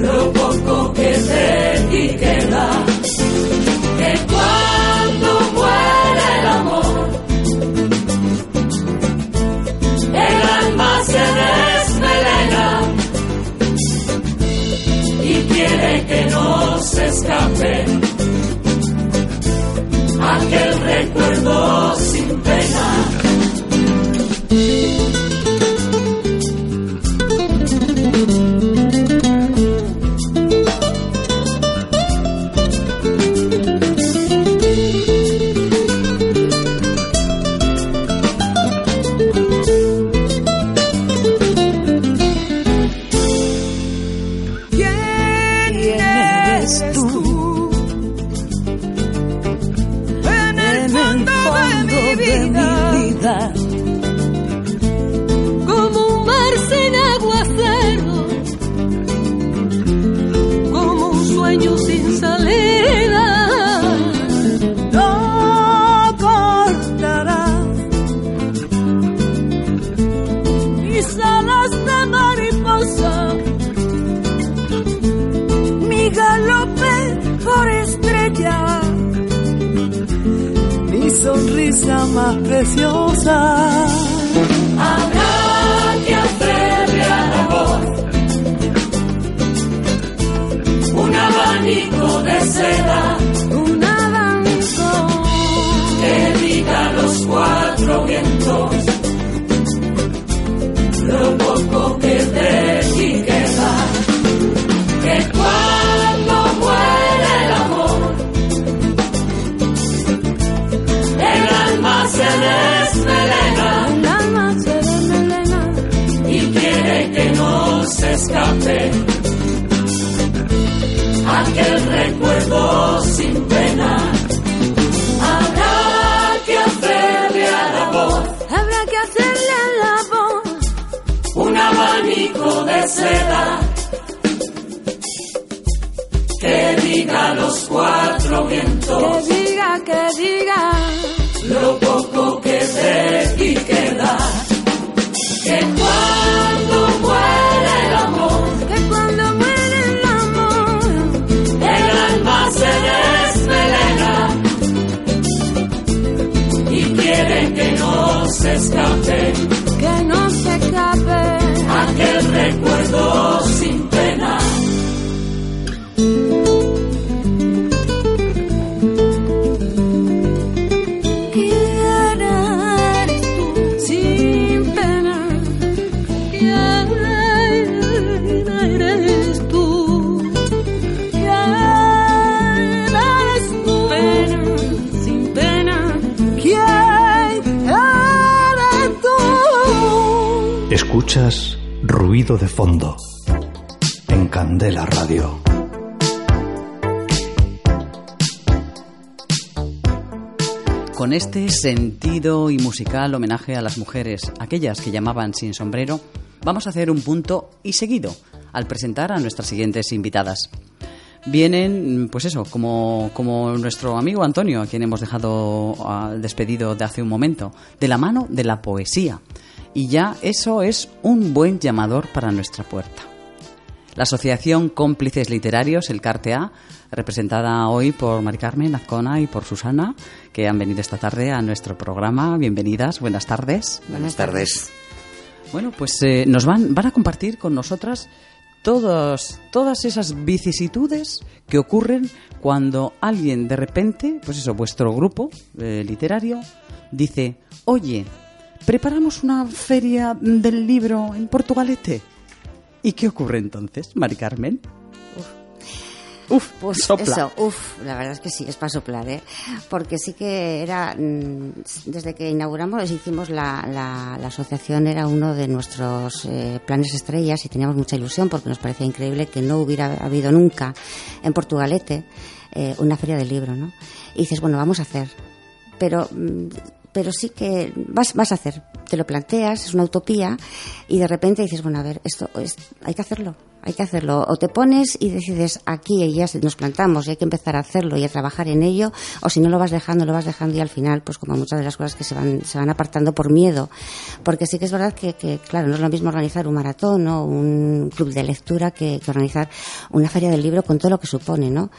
lo poco que de ti queda. Escape aquel recuerdo sin pena. 就在 aquel recuerdo sin pena. Habrá que hacerle a la voz, habrá que hacerle a la voz un abanico de seda. Que diga los cuatro vientos, que diga, que diga. Lo poco que de ti queda. Que cuando escape, que no se escape. aquel recuerdo sin Ruido de fondo en Candela Radio. Con este sentido y musical homenaje a las mujeres, aquellas que llamaban sin sombrero, vamos a hacer un punto y seguido al presentar a nuestras siguientes invitadas. Vienen, pues eso, como, como nuestro amigo Antonio, a quien hemos dejado al despedido de hace un momento, de la mano de la poesía. Y ya eso es un buen llamador para nuestra puerta. La Asociación Cómplices Literarios, el CARTEA, representada hoy por Mari Carmen Azcona y por Susana, que han venido esta tarde a nuestro programa. Bienvenidas, buenas tardes. Buenas tardes. Bueno, pues eh, nos van, van a compartir con nosotras todas, todas esas vicisitudes que ocurren cuando alguien de repente, pues eso, vuestro grupo eh, literario, dice, oye, preparamos una feria del libro en Portugalete. ¿Y qué ocurre entonces, Mari Carmen? Uf, Pues sopla. eso, uff, la verdad es que sí, es para soplar, ¿eh? Porque sí que era, mm, desde que inauguramos, hicimos la, la, la asociación, era uno de nuestros eh, planes estrellas y teníamos mucha ilusión porque nos parecía increíble que no hubiera habido nunca en Portugalete eh, una feria del libro, ¿no? Y dices, bueno, vamos a hacer. Pero, mm, pero sí que vas, vas a hacer, te lo planteas, es una utopía y de repente dices, bueno, a ver, esto es, hay que hacerlo, hay que hacerlo. O te pones y decides aquí y ya nos plantamos y hay que empezar a hacerlo y a trabajar en ello, o si no lo vas dejando, lo vas dejando y al final, pues como muchas de las cosas que se van, se van apartando por miedo. Porque sí que es verdad que, claro, no es lo mismo organizar un maratón o un club de lectura que organizar una feria del libro con todo lo que supone, ¿no?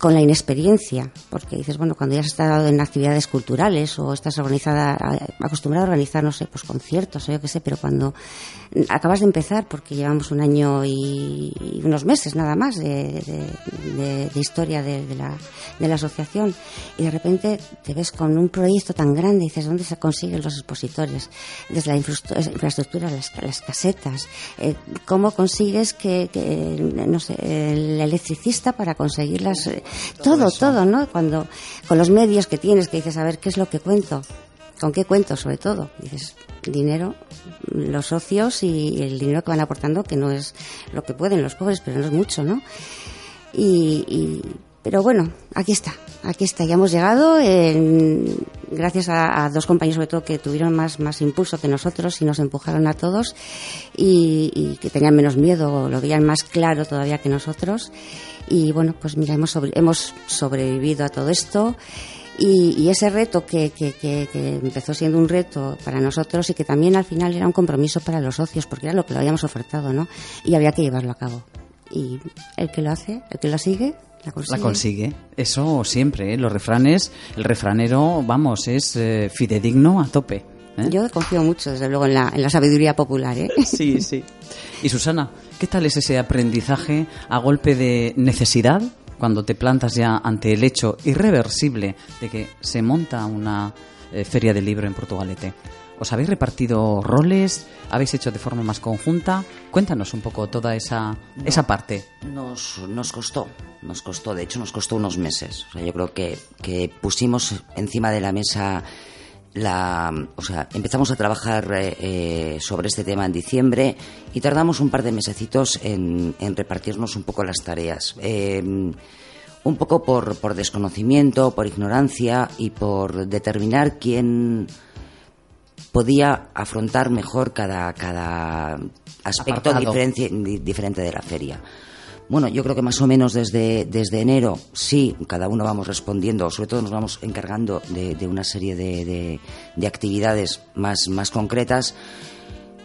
Con la inexperiencia, porque dices, bueno, cuando ya has estado en actividades culturales o estás organizada, a- acostumbrada a organizar, no sé, pues conciertos o yo qué sé, pero cuando acabas de empezar, porque llevamos un año y, unos meses nada más de, de- de- de historia la, de la asociación, y de repente te ves con un proyecto tan grande dices, ¿dónde se consiguen los expositores? Desde la infraestru- infraestructura, las, las casetas, eh, ¿cómo consigues que, que, no sé, el electricista para conseguir las... eh, todo, todo, ¿no? Cuando, con los medios que tienes, que dices, a ver, ¿qué es lo que cuento? ¿Con qué cuento, sobre todo? Dices, dinero, los socios y el dinero que van aportando, que no es lo que pueden los pobres, pero no es mucho, ¿no? Y, y- pero bueno, aquí está, aquí está, ya hemos llegado, en- gracias a, a dos compañeros sobre todo que tuvieron más, más impulso que nosotros y nos empujaron a todos y, y que tenían menos miedo, lo veían más claro todavía que nosotros. Y bueno, pues mira, hemos, hemos sobrevivido a todo esto. Y, y ese reto que, que- que- que empezó siendo un reto para nosotros y que también al final era un compromiso para los socios, porque era lo que lo habíamos ofertado, ¿no? Y había que llevarlo a cabo. Y el que lo hace, el que lo sigue, la consigue. La consigue. Eso siempre, ¿eh? Los refranes, el refranero, vamos, es eh, fidedigno a tope. ¿Eh? Yo confío mucho, desde luego, en la, en la sabiduría popular, ¿eh? Sí, sí. Y Susana, ¿qué tal es ese aprendizaje a golpe de necesidad cuando te plantas ya ante el hecho irreversible de que se monta una eh, feria del libro en Portugalete? ¿Os habéis repartido roles? ¿Habéis hecho de forma más conjunta? Cuéntanos un poco toda esa, esa parte. Nos, nos costó, nos costó, de hecho nos costó unos meses. O sea, yo creo que, que pusimos encima de la mesa la, o sea, empezamos a trabajar eh, eh, sobre este tema en diciembre y tardamos un par de mesecitos en, en repartirnos un poco las tareas. Eh, un poco por, por desconocimiento, por ignorancia y por determinar quién podía afrontar mejor cada, cada aspecto Apartado. diferenci- di- diferente de la feria. Bueno, yo creo que más o menos desde, desde enero, sí, cada uno vamos respondiendo, sobre todo nos vamos encargando de, una serie de, de- de actividades más, más concretas,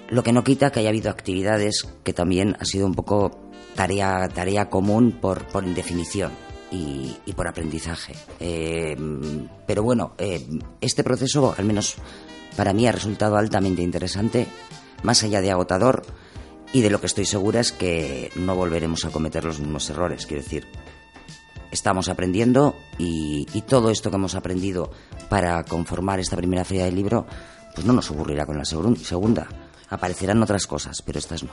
lo que no quita que haya habido actividades que también ha sido un poco tarea, tarea común por, por indefinición y, y por aprendizaje. Eh, pero bueno, eh, este proceso, al menos para mí ha resultado altamente interesante, más allá de agotador, y de lo que estoy segura es que no volveremos a cometer los mismos errores. Quiero decir, estamos aprendiendo y, y todo esto que hemos aprendido para conformar esta primera feria del libro, pues no nos ocurrirá con la segun- segunda. Aparecerán otras cosas, pero estas no.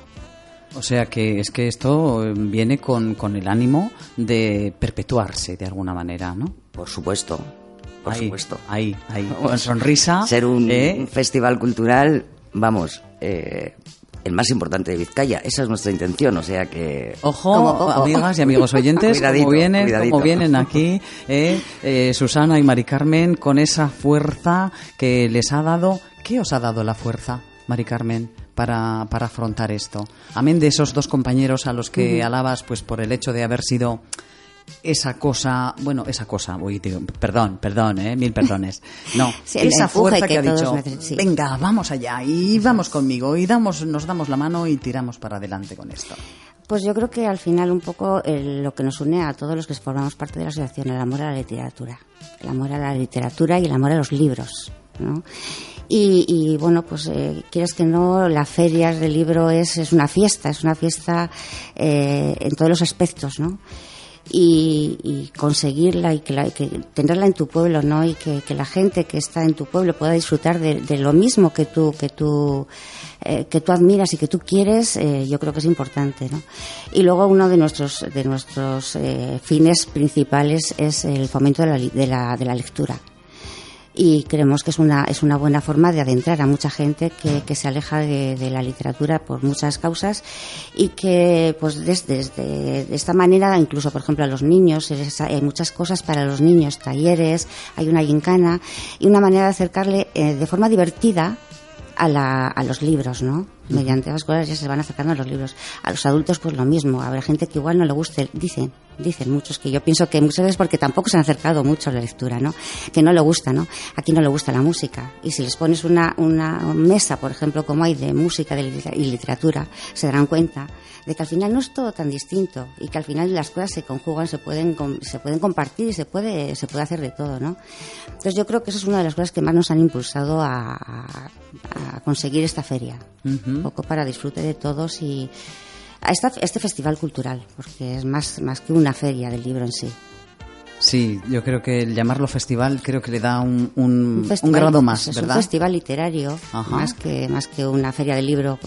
O sea que es que esto eh, viene con, con el ánimo de perpetuarse de alguna manera, ¿no? Por supuesto, por ahí, supuesto. Ahí, ahí, con sonrisa. Ser un, ¿eh? un festival cultural, vamos, eh, el más importante de Vizcaya. Esa es nuestra intención, o sea que... Ojo, amigas y amigos oyentes, como vienen, como vienen aquí eh, eh, Susana y Mari Carmen con esa fuerza que les ha dado. ¿Qué os ha dado la fuerza, Mari Carmen, para, para afrontar esto? Amén de esos dos compañeros a los que alabas, pues por el hecho de haber sido esa cosa, bueno, esa cosa, uy, digo, perdón, perdón, eh, mil perdones. No, Sí, esa fuerza que, que ha dicho, sí. venga, vamos allá y vamos conmigo y damos, nos damos la mano y tiramos para adelante con esto. Pues yo creo que al final un poco el- lo que nos une a todos los que formamos parte de la asociación, el amor a la literatura. El amor a la literatura y el amor a los libros, ¿no? Y, y, bueno, pues eh, quieres que no, la feria del libro es, es una fiesta, es una fiesta eh, en todos los aspectos, ¿no? Y, y conseguirla y que, la- que tenerla en tu pueblo, ¿no? Y que, la gente que está en tu pueblo pueda disfrutar de, lo mismo que tú, que tú, eh, que tú admiras y que tú quieres, eh, yo creo que es importante, ¿no? Y luego uno de nuestros, de nuestros eh, fines principales es el fomento de la, de la, de la lectura y creemos que es una, es una buena forma de adentrar a mucha gente que, que se aleja de, la literatura por muchas causas y que pues desde, desde de esta manera incluso por ejemplo a los niños hay muchas cosas para los niños talleres hay una gincana y una manera de acercarle eh, de forma divertida a, la, a los libros, ¿no? Mediante las cosas ya se van acercando a los libros. A los adultos pues lo mismo. Habrá gente que igual no le guste, dicen, dicen muchos que yo pienso que muchas veces porque tampoco se han acercado mucho a la lectura, ¿no? Que no le gusta, ¿no? Aquí no le gusta la música. Y si les pones una, una mesa, por ejemplo, como hay de música y literatura, se darán cuenta de que al final no es todo tan distinto y que al final las cosas se conjugan, se pueden, se pueden compartir y se puede, se puede hacer de todo, ¿no? Entonces yo creo que eso es una de las cosas que más nos han impulsado a, conseguir esta feria. Un poco para disfrute de todos y a esta- este festival cultural, porque es más, más que una feria del libro en sí. Sí, yo creo que el llamarlo festival creo que le da un, un, un festival, grado más, es ¿verdad? un festival literario Ajá. más que más que una feria del libro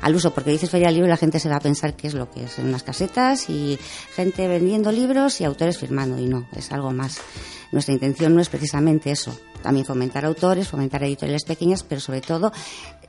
al uso porque dices feria del libro y la gente se va a pensar que es lo que es en unas casetas y gente vendiendo libros y autores firmando y no es algo más nuestra intención no es precisamente eso también fomentar autores fomentar editoriales pequeñas pero sobre todo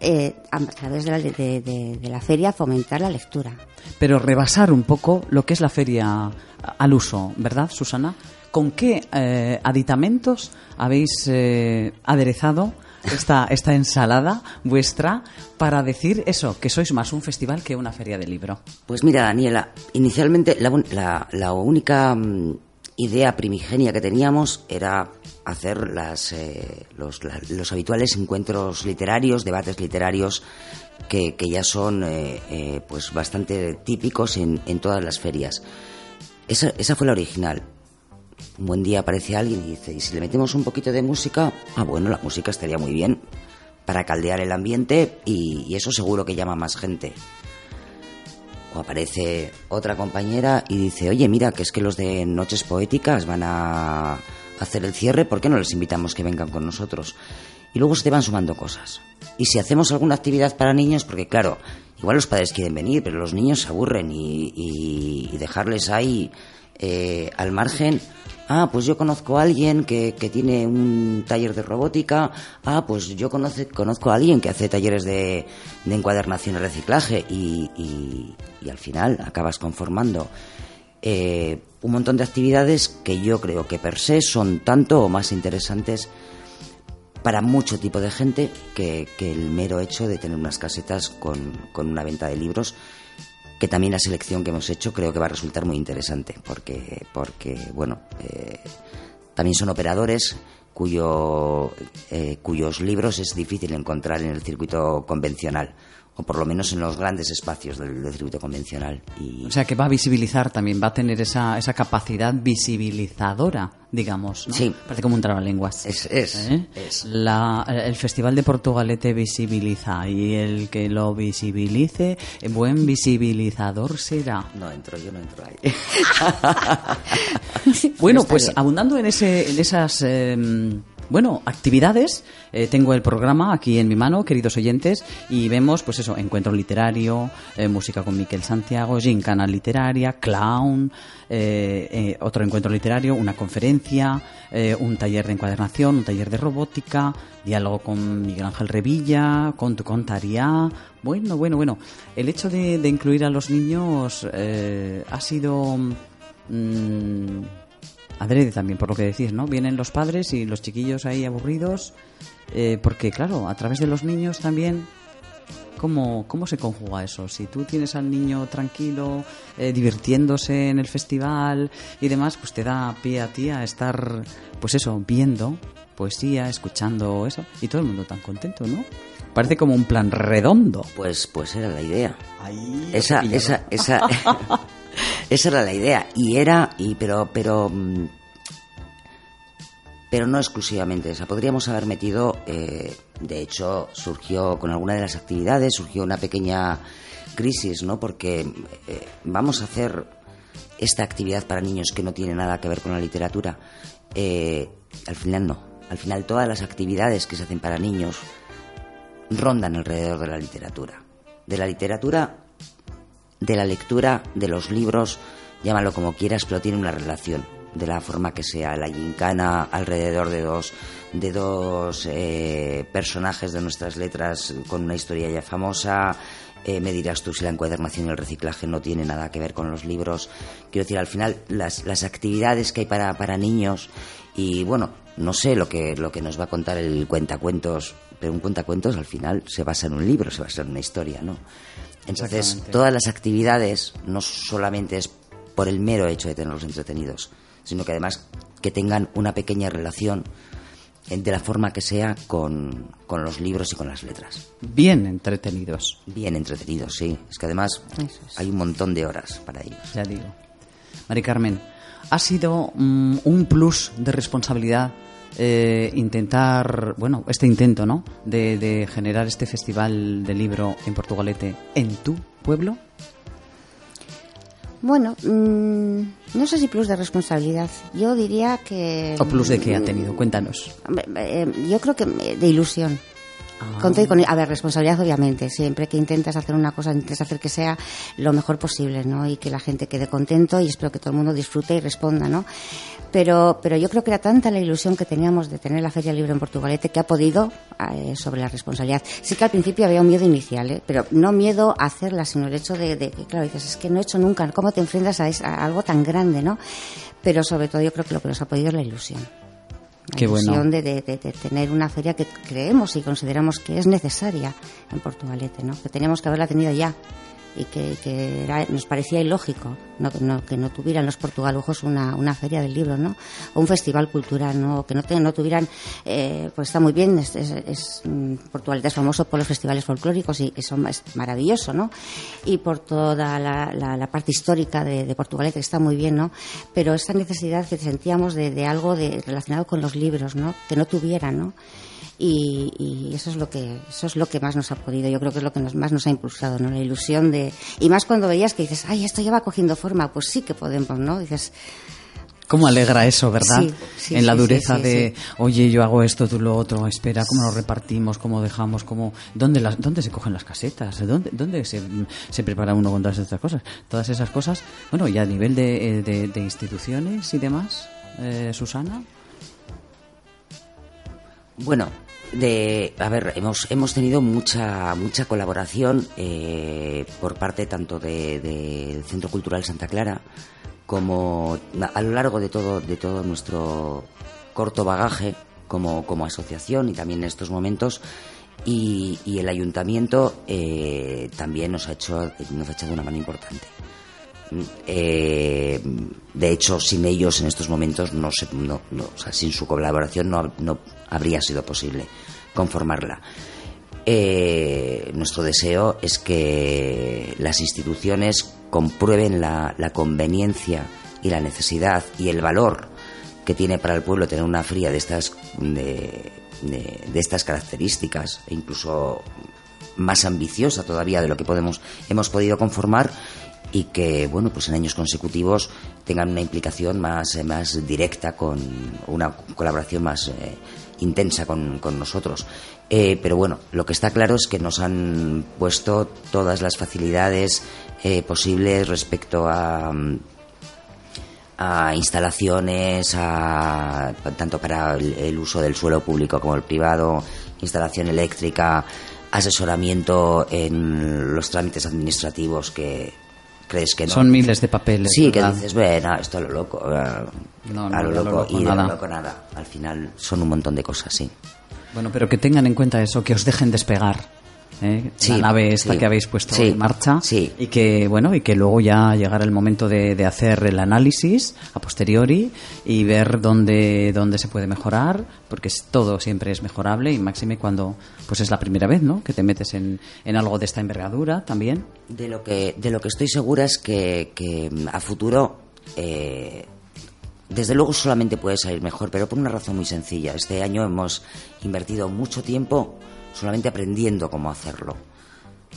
eh, a través de la, de- de- de la feria fomentar la lectura Pero rebasar un poco lo que es la feria al uso, ¿verdad, Susana? ¿Con qué eh, aditamentos habéis eh, aderezado esta, esta ensalada vuestra para decir eso, que sois más un festival que una feria de libro? Pues mira, Daniela, inicialmente la, un- la- la única mm, idea primigenia que teníamos era hacer las, eh, los, los habituales encuentros literarios, debates literarios que, que ya son eh, eh, pues bastante típicos en, en todas las ferias. Esa, esa fue la original. Un buen día aparece alguien y dice, ¿y si le metemos un poquito de música? Ah, bueno, la música estaría muy bien para caldear el ambiente y- y eso seguro que llama más gente. O aparece otra compañera y dice, oye, mira, que es que los de Noches Poéticas van a hacer el cierre, ¿por qué no les invitamos que vengan con nosotros? Y luego se te van sumando cosas. Y si hacemos alguna actividad para niños, porque claro, igual los padres quieren venir, pero los niños se aburren y, dejarles ahí eh, al margen. Ah, pues yo conozco a alguien que, que tiene un taller de robótica. Ah, pues yo conoce- conozco a alguien que hace talleres de, de encuadernación y reciclaje. Y, y- y al final acabas conformando eh, un montón de actividades que yo creo que per se son tanto o más interesantes para mucho tipo de gente que, el mero hecho de tener unas casetas con, con una venta de libros que también la selección que hemos hecho creo que va a resultar muy interesante porque porque bueno eh, también son operadores cuyo eh, cuyos libros es difícil encontrar en el circuito convencional o por lo menos en los grandes espacios del, del circuito convencional. Y O sea, que va a visibilizar también, va a tener esa, esa capacidad visibilizadora, digamos. ¿no? Sí. Parece como un trabalenguas. es, es, ¿Eh? es. La- el Festival de Portugalete visibiliza y el que lo visibilice, eh, buen visibilizador será. No entro, yo no entro ahí. Bueno, pues bien. abundando en, ese, en esas eh, bueno actividades, eh, tengo el programa aquí en mi mano, queridos oyentes, y vemos, pues eso, encuentro literario, eh, música con Miquel Santiago, gincana literaria, clown, eh, eh, otro encuentro literario, una conferencia, eh, un taller de encuadernación, un taller de robótica, diálogo con Miguel Ángel Revilla, con tu contaría. Bueno, bueno, bueno. El hecho de, de incluir a los niños ha sido mm, adrede también, por lo que decís, ¿no? Vienen los padres y los chiquillos ahí aburridos, eh, porque claro, a través de los niños también, ¿cómo, ¿cómo se conjuga eso? Si tú tienes al niño tranquilo, eh, divirtiéndose en el festival y demás, pues te da pie a ti a estar, pues eso, viendo poesía, escuchando eso, y todo el mundo tan contento, ¿no? Parece como un plan redondo. Pues, pues era la idea. Ahí Esa, esa, esa, esa era la idea. Y era, y pero, pero, mm, pero no exclusivamente esa. Podríamos haber metido, eh, de hecho, surgió con alguna de las actividades, surgió una pequeña crisis, ¿no? Porque eh, vamos a hacer esta actividad para niños que no tiene nada que ver con la literatura. Eh, al final no. Al final todas las actividades que se hacen para niños rondan alrededor de la literatura. De la literatura, de la lectura, de los libros, llámalo como quieras, pero tiene una relación, de la forma que sea. La gincana alrededor de dos, de dos eh, personajes de nuestras letras con una historia ya famosa. Eh, me dirás tú si la encuadernación y el reciclaje no tiene nada que ver con los libros. Quiero decir, al final, las, las actividades que hay para, para niños y bueno, no sé lo que, lo que nos va a contar el cuentacuentos, pero un cuentacuentos al final se basa en un libro, se basa en una historia, ¿no? Entonces, todas las actividades no solamente es por el mero hecho de tenerlos entretenidos, sino que además que tengan una pequeña relación de la forma que sea con, con los libros y con las letras. Bien entretenidos, Bien entretenidos, sí. Es que además es. hay un montón de horas para ellos. ya digo. Mari Carmen, ha sido mm, un plus de responsabilidad eh, intentar, bueno, este intento, ¿no? De, de generar este festival de libro en Portugalete en tu pueblo. Bueno, mm, no sé si plus de responsabilidad. Yo diría que... ¿O plus de qué ha mm, tenido? Cuéntanos. Eh, Yo creo que eh, de ilusión. Ah. Con todo y con- a ver, responsabilidad obviamente. Siempre que intentas hacer una cosa, intentas hacer que sea lo mejor posible, ¿no? Y que la gente quede contento y espero que todo el mundo disfrute y responda, ¿no? Pero, pero yo creo que era tanta la ilusión que teníamos de tener la Feria del Libro en Portugalete que ha podido eh, sobre la responsabilidad. Sí que al principio había un miedo inicial, ¿eh? pero no miedo a hacerla, sino el hecho de, de que, claro, dices, es que no he hecho nunca, ¿cómo te enfrentas a, es- a algo tan grande, ¿no? Pero sobre todo yo creo que lo que nos ha podido es la ilusión. La Qué bueno. ilusión de, de- de- de tener una feria que creemos y consideramos que es necesaria en Portugalete, ¿no? Que teníamos que haberla tenido ya y que, que era- nos parecía ilógico no, no- que no tuvieran los portugalujos una, una feria del libro, ¿no? O un festival cultural, ¿no? Que no, te- no tuvieran, eh, pues está muy bien, es, es- es, mm, Portugalete es famoso por los festivales folclóricos y eso es maravilloso, ¿no? Y por toda la, la- parte histórica de, de Portugalete que está muy bien, ¿no? Pero esa necesidad que sentíamos de, de algo de, relacionado con los libros, ¿no? Que no tuvieran, ¿no? Y, y eso es lo que eso es lo que más nos ha podido yo creo que es lo que nos, más nos ha impulsado no la ilusión de y más cuando veías que dices ay esto ya va cogiendo forma pues sí que podemos no dices ¿Cómo alegra eso, verdad? Sí, sí, en la dureza sí, de, oye, yo hago esto, tú lo otro, espera, ¿cómo lo repartimos? ¿Cómo dejamos? ¿Cómo, dónde, las, ¿Dónde se cogen las casetas? ¿Dónde, dónde se, se prepara uno con todas estas cosas? Todas esas cosas, bueno, y a nivel de, eh, de- de instituciones y demás, eh, Susana. Bueno, de, a ver, hemos, hemos tenido mucha, mucha colaboración eh, por parte tanto de- del Centro Cultural Santa Clara como a lo largo de todo, de todo nuestro corto bagaje como, como asociación y también en estos momentos. Y, y el ayuntamiento eh, también nos ha hecho nos ha echado una mano importante. Eh, de hecho, sin ellos en estos momentos, no, se, no, sin su colaboración no, habría sido posible conformarla. Eh, nuestro deseo es que las instituciones comprueben la, conveniencia y la necesidad y el valor que tiene para el pueblo tener una fría de estas de- de estas características e incluso más ambiciosa todavía de lo que podemos hemos podido conformar y que bueno pues en años consecutivos tengan una implicación más eh, más directa con una colaboración más eh, intensa con, con nosotros. Eh, pero bueno lo que está claro es que nos han puesto todas las facilidades eh, posibles respecto a a instalaciones, a, tanto para el uso del suelo público como el privado, instalación eléctrica, asesoramiento en los trámites administrativos que crees que no. Son miles de papeles. Sí, que ¿verdad? dices, bueno, esto a lo loco, a, No, no, lo a lo loco, loco y nada. a lo loco nada. Al final son un montón de cosas, sí. Bueno, pero que tengan en cuenta eso, que os dejen despegar. ¿Eh? Sí, la nave esta sí. que habéis puesto Sí, en marcha sí. y que bueno y que luego ya llegará el momento de, de hacer el análisis a posteriori y ver dónde dónde se puede mejorar porque es- todo siempre es mejorable y máxime cuando pues es la primera vez no que te metes en, en algo de esta envergadura también De lo que, de lo que estoy segura es que, que, a futuro, eh, desde luego solamente puede salir mejor, pero por una razón muy sencilla. Este año hemos invertido mucho tiempo solamente aprendiendo cómo hacerlo.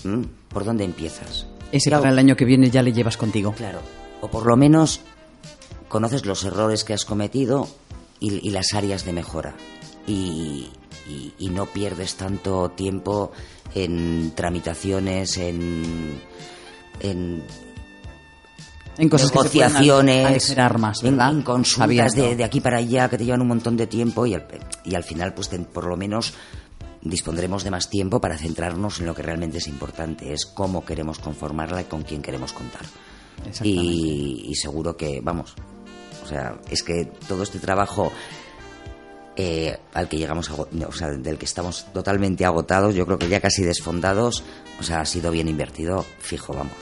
¿Mm? ¿Por dónde empiezas? ese Claro, para el año que viene ya le llevas contigo Claro. O por lo menos conoces los errores que has cometido y, y las áreas de mejora. Y, y- y no pierdes tanto tiempo en tramitaciones, en, en en cosas negociaciones, más en, consultas de, de aquí para allá que te llevan un montón de tiempo y al, y al final pues por lo menos dispondremos de más tiempo para centrarnos en lo que realmente es importante, es cómo queremos conformarla y con quién queremos contar. Y, y seguro que, vamos, o sea, es que todo este trabajo eh, al que llegamos, ago- o sea, del que estamos totalmente agotados, yo creo que ya casi desfondados, o sea, ha sido bien invertido, fijo, vamos.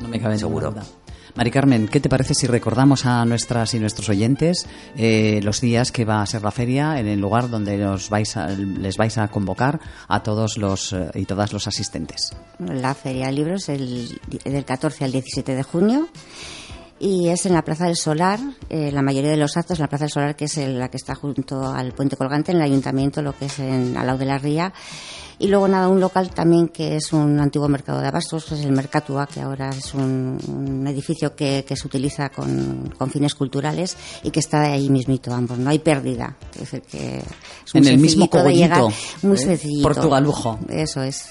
No me cabe ninguna Seguro. duda. Mari Carmen, ¿qué te parece si recordamos a nuestras y nuestros oyentes eh, los días que va a ser la feria en el lugar donde los vais a- les vais a convocar a todos los eh, y todas los asistentes? La Feria de Libros el, del 14 al 17 de junio y es en la Plaza del Solar, eh, la mayoría de los actos en la Plaza del Solar, que es la que está junto al Puente Colgante, en el Ayuntamiento, lo que es en, al lado de la Ría. Y luego nada, un local también que es un antiguo mercado de abastos, que es el Mercatua, que ahora es un, un edificio que, que se utiliza con, con fines culturales y que está ahí mismito ambos, no hay pérdida. Es decir, que es muy En el mismo sencillito de llegar, cogollito, muy ¿eh? sencillito. Portugalujo. Eso es.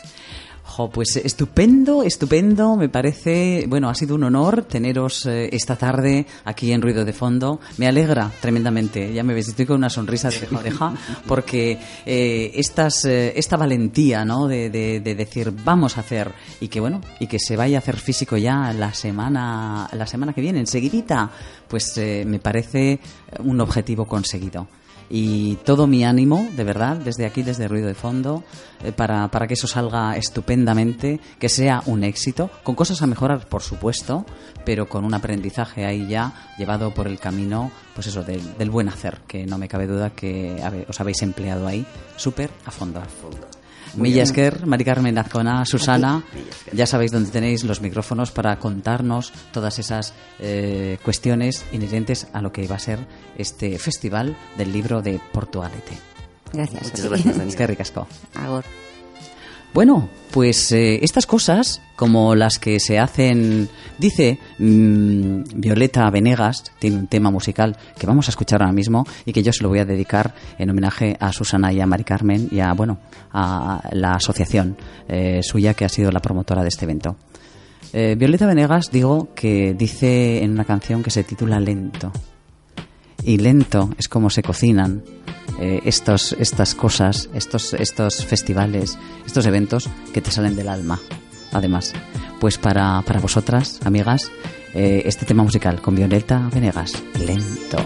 Jo, pues estupendo, estupendo, me parece, bueno, ha sido un honor teneros eh, esta tarde aquí en Ruido de Fondo. Me alegra tremendamente, ya me ves, estoy con una sonrisa de oreja a oreja, porque eh, estas, eh, esta valentía, ¿no?, de, de- de decir, vamos a hacer, y que bueno, y que se vaya a hacer físico ya la semana, la semana que viene, enseguidita, pues eh, me parece un objetivo conseguido y todo mi ánimo, de verdad, desde aquí, desde Ruido de Fondo, eh, para, para que eso salga estupendamente, que sea un éxito, con cosas a mejorar, por supuesto, pero con un aprendizaje ahí ya llevado por el camino, pues eso, del, del buen hacer, que no me cabe duda que os habéis empleado ahí súper a fondo. Esker, Mari Carmen Azcona, Susana, ya sabéis dónde tenéis los micrófonos para contarnos todas esas eh, cuestiones inherentes a lo que va a ser este festival del libro de Portugalete. Gracias. Muchas gracias. Es que ricasco. Agur. Bueno, pues eh, estas cosas, como las que se hacen, dice mm, Violeta Venegas, tiene un tema musical que vamos a escuchar ahora mismo y que yo se lo voy a dedicar en homenaje a Susana y a Mari Carmen y a, bueno, a la asociación eh, suya que ha sido la promotora de este evento. Eh, Violeta Venegas, digo, que dice en una canción que se titula Lento y lento es como se cocinan eh, estos, estas cosas, estos, estos festivales, estos eventos que te salen del alma. Además, pues para, para vosotras, amigas, eh, este tema musical con Violeta Venegas, lento.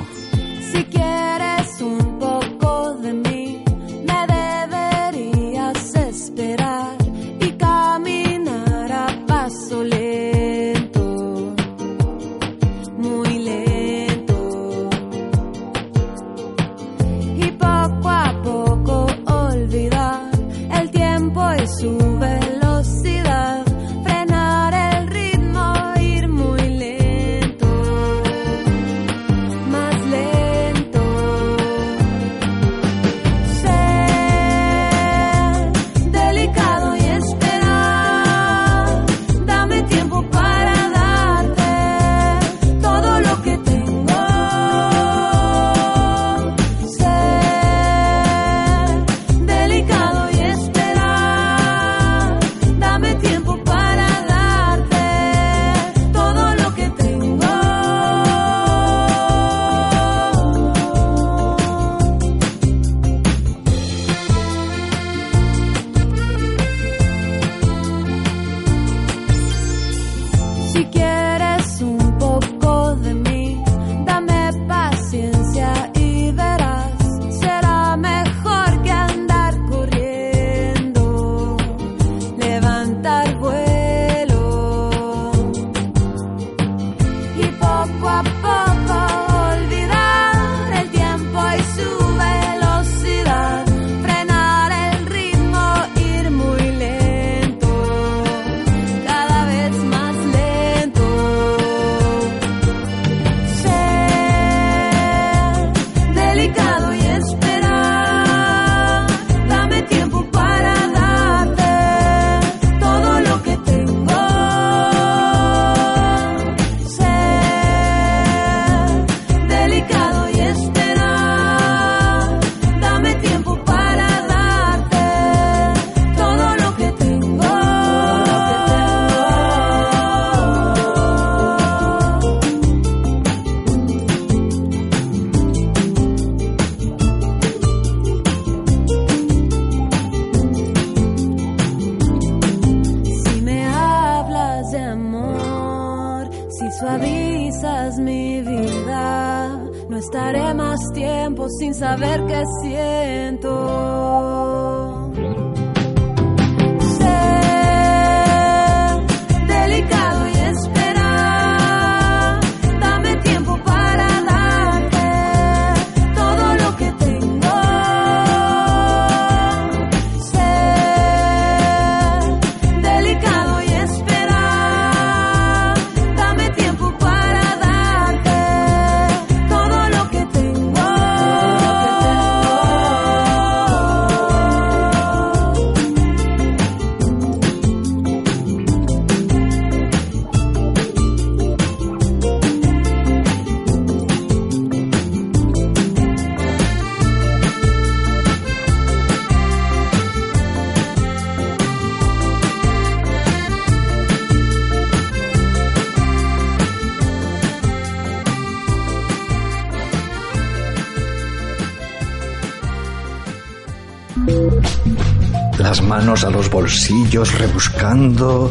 Las manos a los bolsillos rebuscando.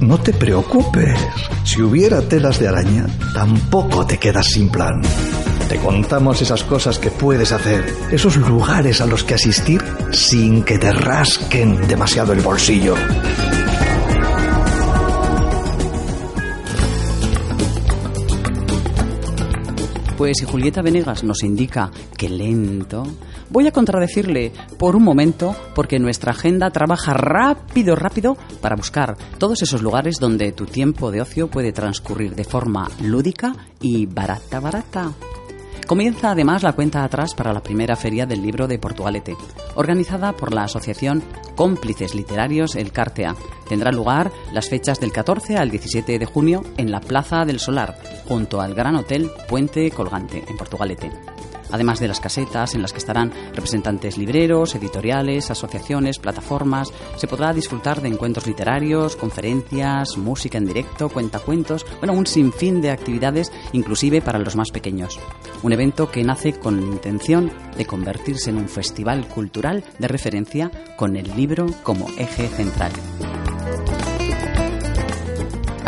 No te preocupes. Si hubiera telas de araña, tampoco te quedas sin plan. Te contamos esas cosas que puedes hacer, esos lugares a los que asistir sin que te rasquen demasiado el bolsillo. Pues si Julieta Venegas nos indica que lento, voy a contradecirle por un momento porque nuestra agenda trabaja rápido, rápido para buscar todos esos lugares donde tu tiempo de ocio puede transcurrir de forma lúdica y barata, barata. Comienza además la cuenta atrás para la primera feria del libro de Portugalete, organizada por la asociación Cómplices Literarios El Cártea. Tendrá lugar las fechas del 14 al 17 de junio en la Plaza del Solar, junto al Gran Hotel Puente Colgante, en Portugalete. Además de las casetas en las que estarán representantes libreros, editoriales, asociaciones, plataformas, se podrá disfrutar de encuentros literarios, conferencias, música en directo, cuentacuentos, bueno, un sinfín de actividades, inclusive para los más pequeños. Un evento que nace con la intención de convertirse en un festival cultural de referencia con el libro como eje central.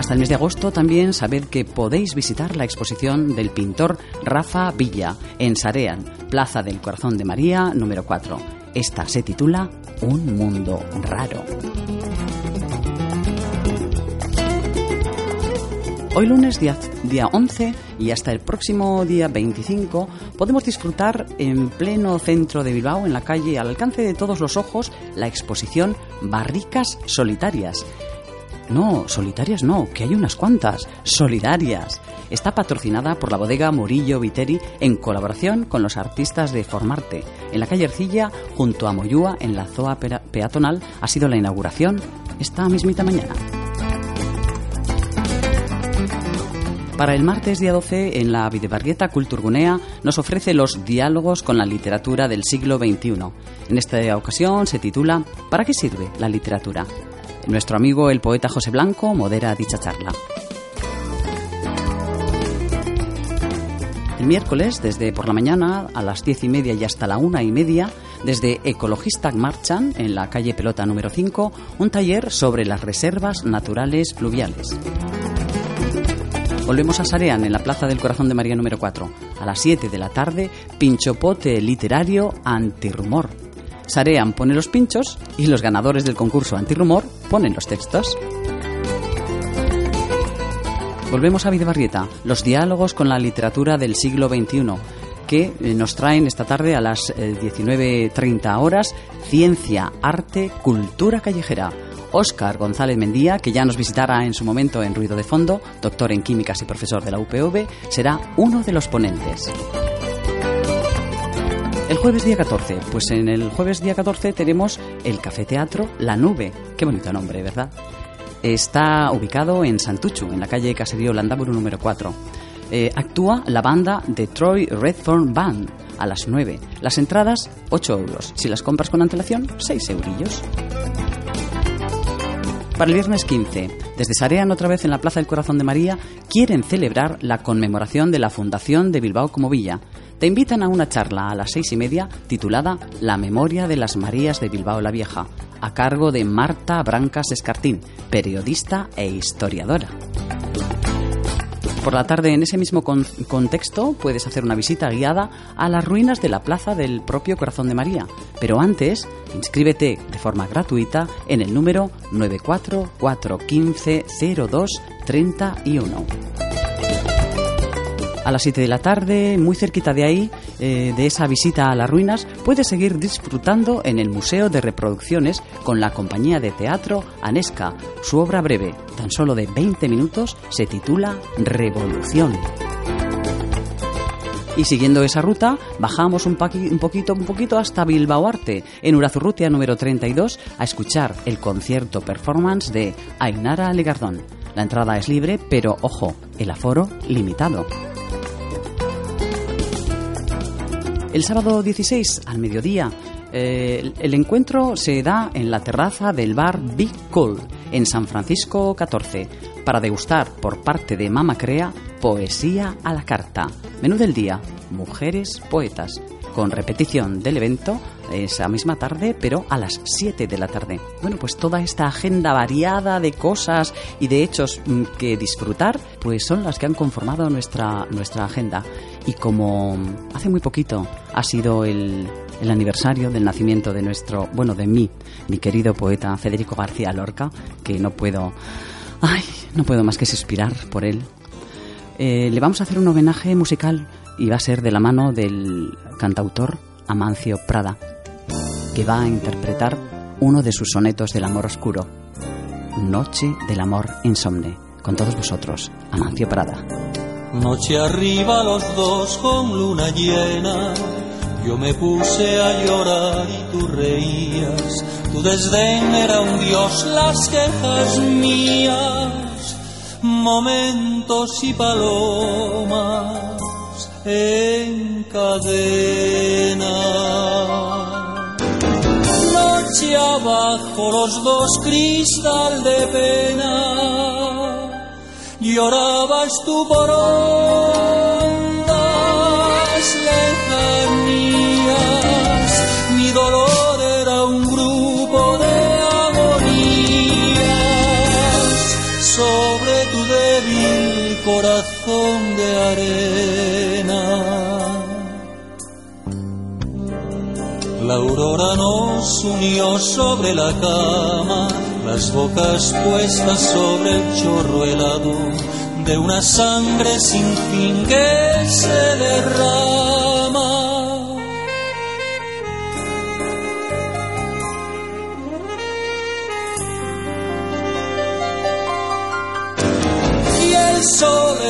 Hasta el mes de agosto también sabed que podéis visitar la exposición del pintor Rafa Villa en Sarean, Plaza del Corazón de María, número 4. Esta se titula Un mundo raro. Hoy lunes día, día 11 y hasta el próximo día 25 podemos disfrutar en pleno centro de Bilbao, en la calle al alcance de todos los ojos, la exposición Barricas Solitarias. No, solitarias no, que hay unas cuantas, solidarias. Está patrocinada por la bodega Murillo Viteri en colaboración con los artistas de Formarte. En la calle Ercilla, junto a Moyúa, en la zoa peatonal, ha sido la inauguración esta mismita mañana. Para el martes día 12, en la Videbarrieta Culturgunea, nos ofrece los diálogos con la literatura del siglo XXI. En esta ocasión se titula ¿Para qué sirve la literatura? Nuestro amigo el poeta José Blanco modera dicha charla. El miércoles, desde por la mañana a las diez y media y hasta la una y media, desde Ecologista Marchan, en la calle Pelota número 5, un taller sobre las reservas naturales fluviales. Volvemos a Sarean, en la Plaza del Corazón de María número 4. A las 7 de la tarde, pinchopote literario antirrumor. Sarean pone los pinchos y los ganadores del concurso antirrumor ponen los textos. Volvemos a Videbarrieta, los diálogos con la literatura del siglo XXI, que eh, nos traen esta tarde a las eh, 19.30 horas Ciencia, Arte, Cultura Callejera. Óscar González Mendía, que ya nos visitará en su momento en Ruido de Fondo, doctor en Químicas y profesor de la UPV, será uno de los ponentes. El jueves día 14, pues en el jueves día 14 tenemos el Café Teatro La Nube. Qué bonito nombre, ¿verdad? Está ubicado en Santuchu, en la calle Caserío Landaburu número 4. Eh, actúa la banda de Troy Redford Band a las 9. Las entradas, 8 euros. Si las compras con antelación, 6 eurillos. Para el viernes 15, desde Sarean, otra vez en la Plaza del Corazón de María, quieren celebrar la conmemoración de la fundación de Bilbao como villa. Te invitan a una charla a las seis y media titulada La memoria de las Marías de Bilbao la Vieja, a cargo de Marta Brancas Escartín, periodista e historiadora. por la tarde, en ese mismo con- contexto, puedes hacer una visita guiada a las ruinas de la plaza del propio Corazón de María. Pero antes, inscríbete de forma gratuita en el número 944150231. A las 7 de la tarde, muy cerquita de ahí, eh, de esa visita a las ruinas, puedes seguir disfrutando en el Museo de Reproducciones con la compañía de teatro Anesca. Su obra breve, tan solo de 20 minutos, se titula Revolución. Y siguiendo esa ruta, bajamos un, poquito, un poquito hasta Bilbao Arte, en Urazurrutia número 32, a escuchar el concierto performance de Ainara Legardón. La entrada es libre, pero ojo, el aforo limitado. El sábado 16 al mediodía, eh, el- encuentro se da en la terraza del bar Big Cool, en San Francisco 14, para degustar por parte de Mama Crea poesía a la carta. Menú del día, mujeres poetas, con repetición del evento esa misma tarde, pero a las 7 de la tarde. Bueno, pues toda esta agenda variada de cosas y de hechos mm, que disfrutar, pues son las que han conformado nuestra, nuestra agenda. Y como hace muy poquito ha sido el, el aniversario del nacimiento de nuestro, bueno, de mí, mi querido poeta Federico García Lorca, que no puedo, ay, no puedo más que suspirar por él. Eh, le vamos a hacer un homenaje musical y va a ser de la mano del cantautor Amancio Prada, que va a interpretar uno de sus sonetos del amor oscuro, Noche del amor insomne. Con todos vosotros, Amancio Prada. Noche arriba los dos con luna llena. Yo me puse a llorar y tú reías. Tu desdén era un dios, las quejas mías. Momentos y palomas en cadena. Noche abajo los dos cristal de pena llorabas tú por ondas lejanías. Mi dolor era un grupo de agonías sobre tu débil corazón de arena. La aurora nos unió sobre la cama, las bocas puestas sobre el chorro helado de una sangre sin fin que se derrama.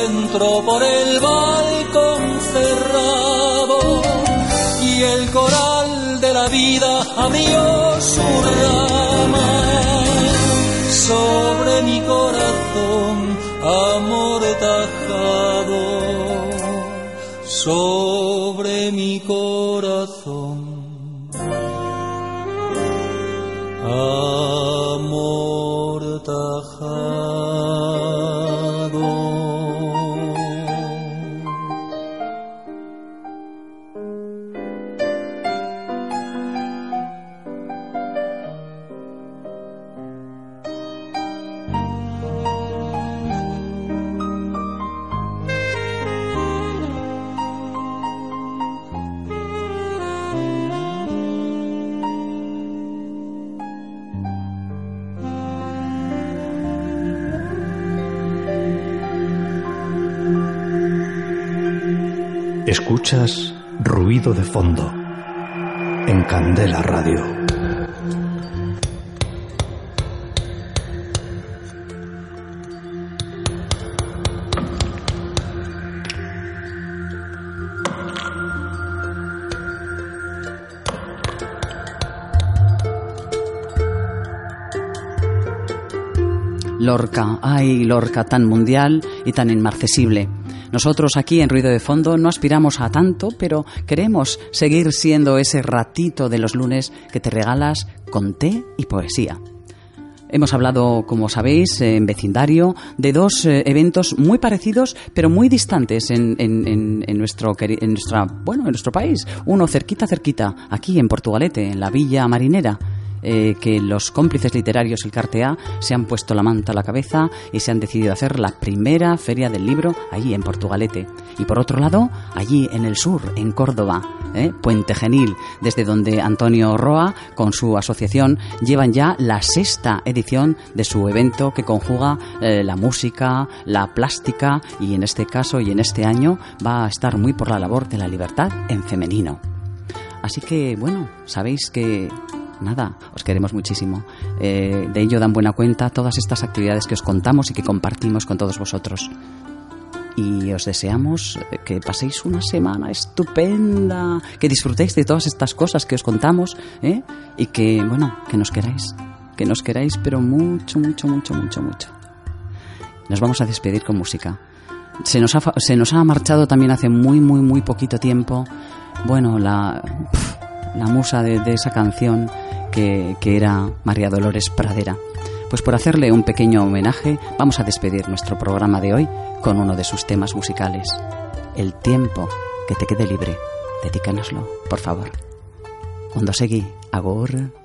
Entró por el balcón cerrado y el coral de la vida abrió su rama. Sobre mi corazón amortajado sobre mi corazón Escuchas ruido de fondo en Candela Radio. Lorca, ay Lorca, tan mundial y tan inmarcesible. Nosotros aquí en Ruido de Fondo no aspiramos a tanto, pero queremos seguir siendo ese ratito de los lunes que te regalas con té y poesía. Hemos hablado, como sabéis, en vecindario, de dos eh, eventos muy parecidos, pero muy distantes en, en- en- en nuestro, nuestra, bueno, en nuestro país. Uno cerquita, cerquita, aquí en Portugalete, en la Villa Marinera, eh, que los cómplices literarios, el Cartea, se han puesto la manta a la cabeza y se han decidido hacer la primera feria del libro allí en Portugalete. Y por otro lado, allí en el sur, en Córdoba, ¿eh? Puente Genil, desde donde Antonio Roa, con su asociación, llevan ya la sexta edición de su evento que conjuga eh, la música, la plástica y en este caso y en este año va a estar muy por la labor de la libertad en femenino. Así que, bueno, sabéis que nada, os queremos muchísimo. Eh, de ello dan buena cuenta todas estas actividades que os contamos y que compartimos con todos vosotros. Y os deseamos que paséis una semana estupenda, que disfrutéis de todas estas cosas que os contamos, ¿eh? y que, bueno, que nos queráis, que nos queráis, pero mucho, mucho, mucho, mucho, mucho. Nos vamos a despedir con música. Se nos ha, se nos ha marchado también hace muy, muy, muy poquito tiempo, bueno, la, la musa de esa canción que, era María Dolores Pradera. Pues por hacerle un pequeño homenaje, vamos a despedir nuestro programa de hoy con uno de sus temas musicales. El tiempo que te quede libre, dedícanoslo, por favor. Cuando seguí, agor.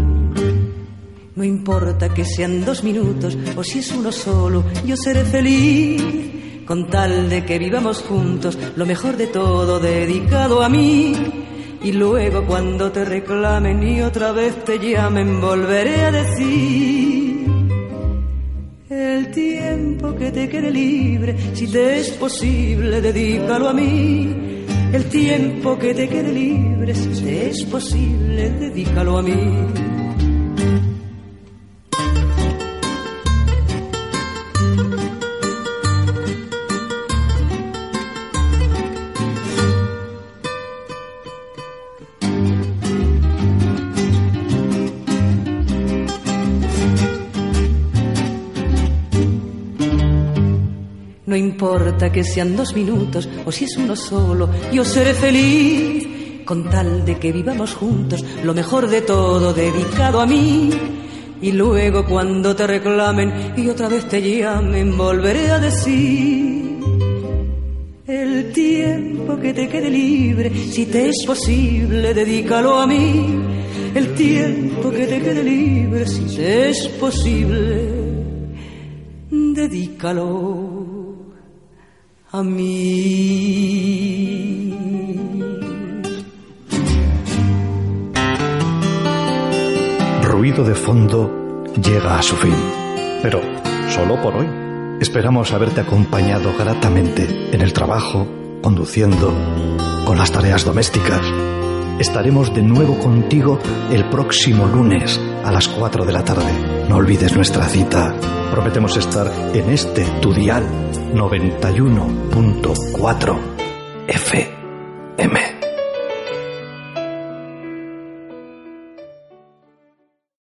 No importa que sean dos minutos o si es uno solo, yo seré feliz. Con tal de que vivamos juntos, lo mejor de todo dedicado a mí. Y luego cuando te reclamen y otra vez te llamen, volveré a decir. El tiempo que te quede libre, si te es posible, dedícalo a mí. El tiempo que te quede libre, si te es posible, dedícalo a mí. Importa que sean dos minutos o si es uno solo, yo seré feliz con tal de que vivamos juntos lo mejor de todo dedicado a mí. Y luego cuando te reclamen y otra vez te llamen, volveré a decir el tiempo que te quede libre, si te es posible, dedícalo a mí. El tiempo que te quede libre, si te es posible, dedícalo a mí. Ruido de fondo llega a su fin, pero solo por hoy. Esperamos haberte acompañado gratamente en el trabajo, conduciendo, con las tareas domésticas. Estaremos de nuevo contigo el próximo lunes a las 4 de la tarde. No olvides nuestra cita. Prometemos estar en este tu dial 91.4 FM.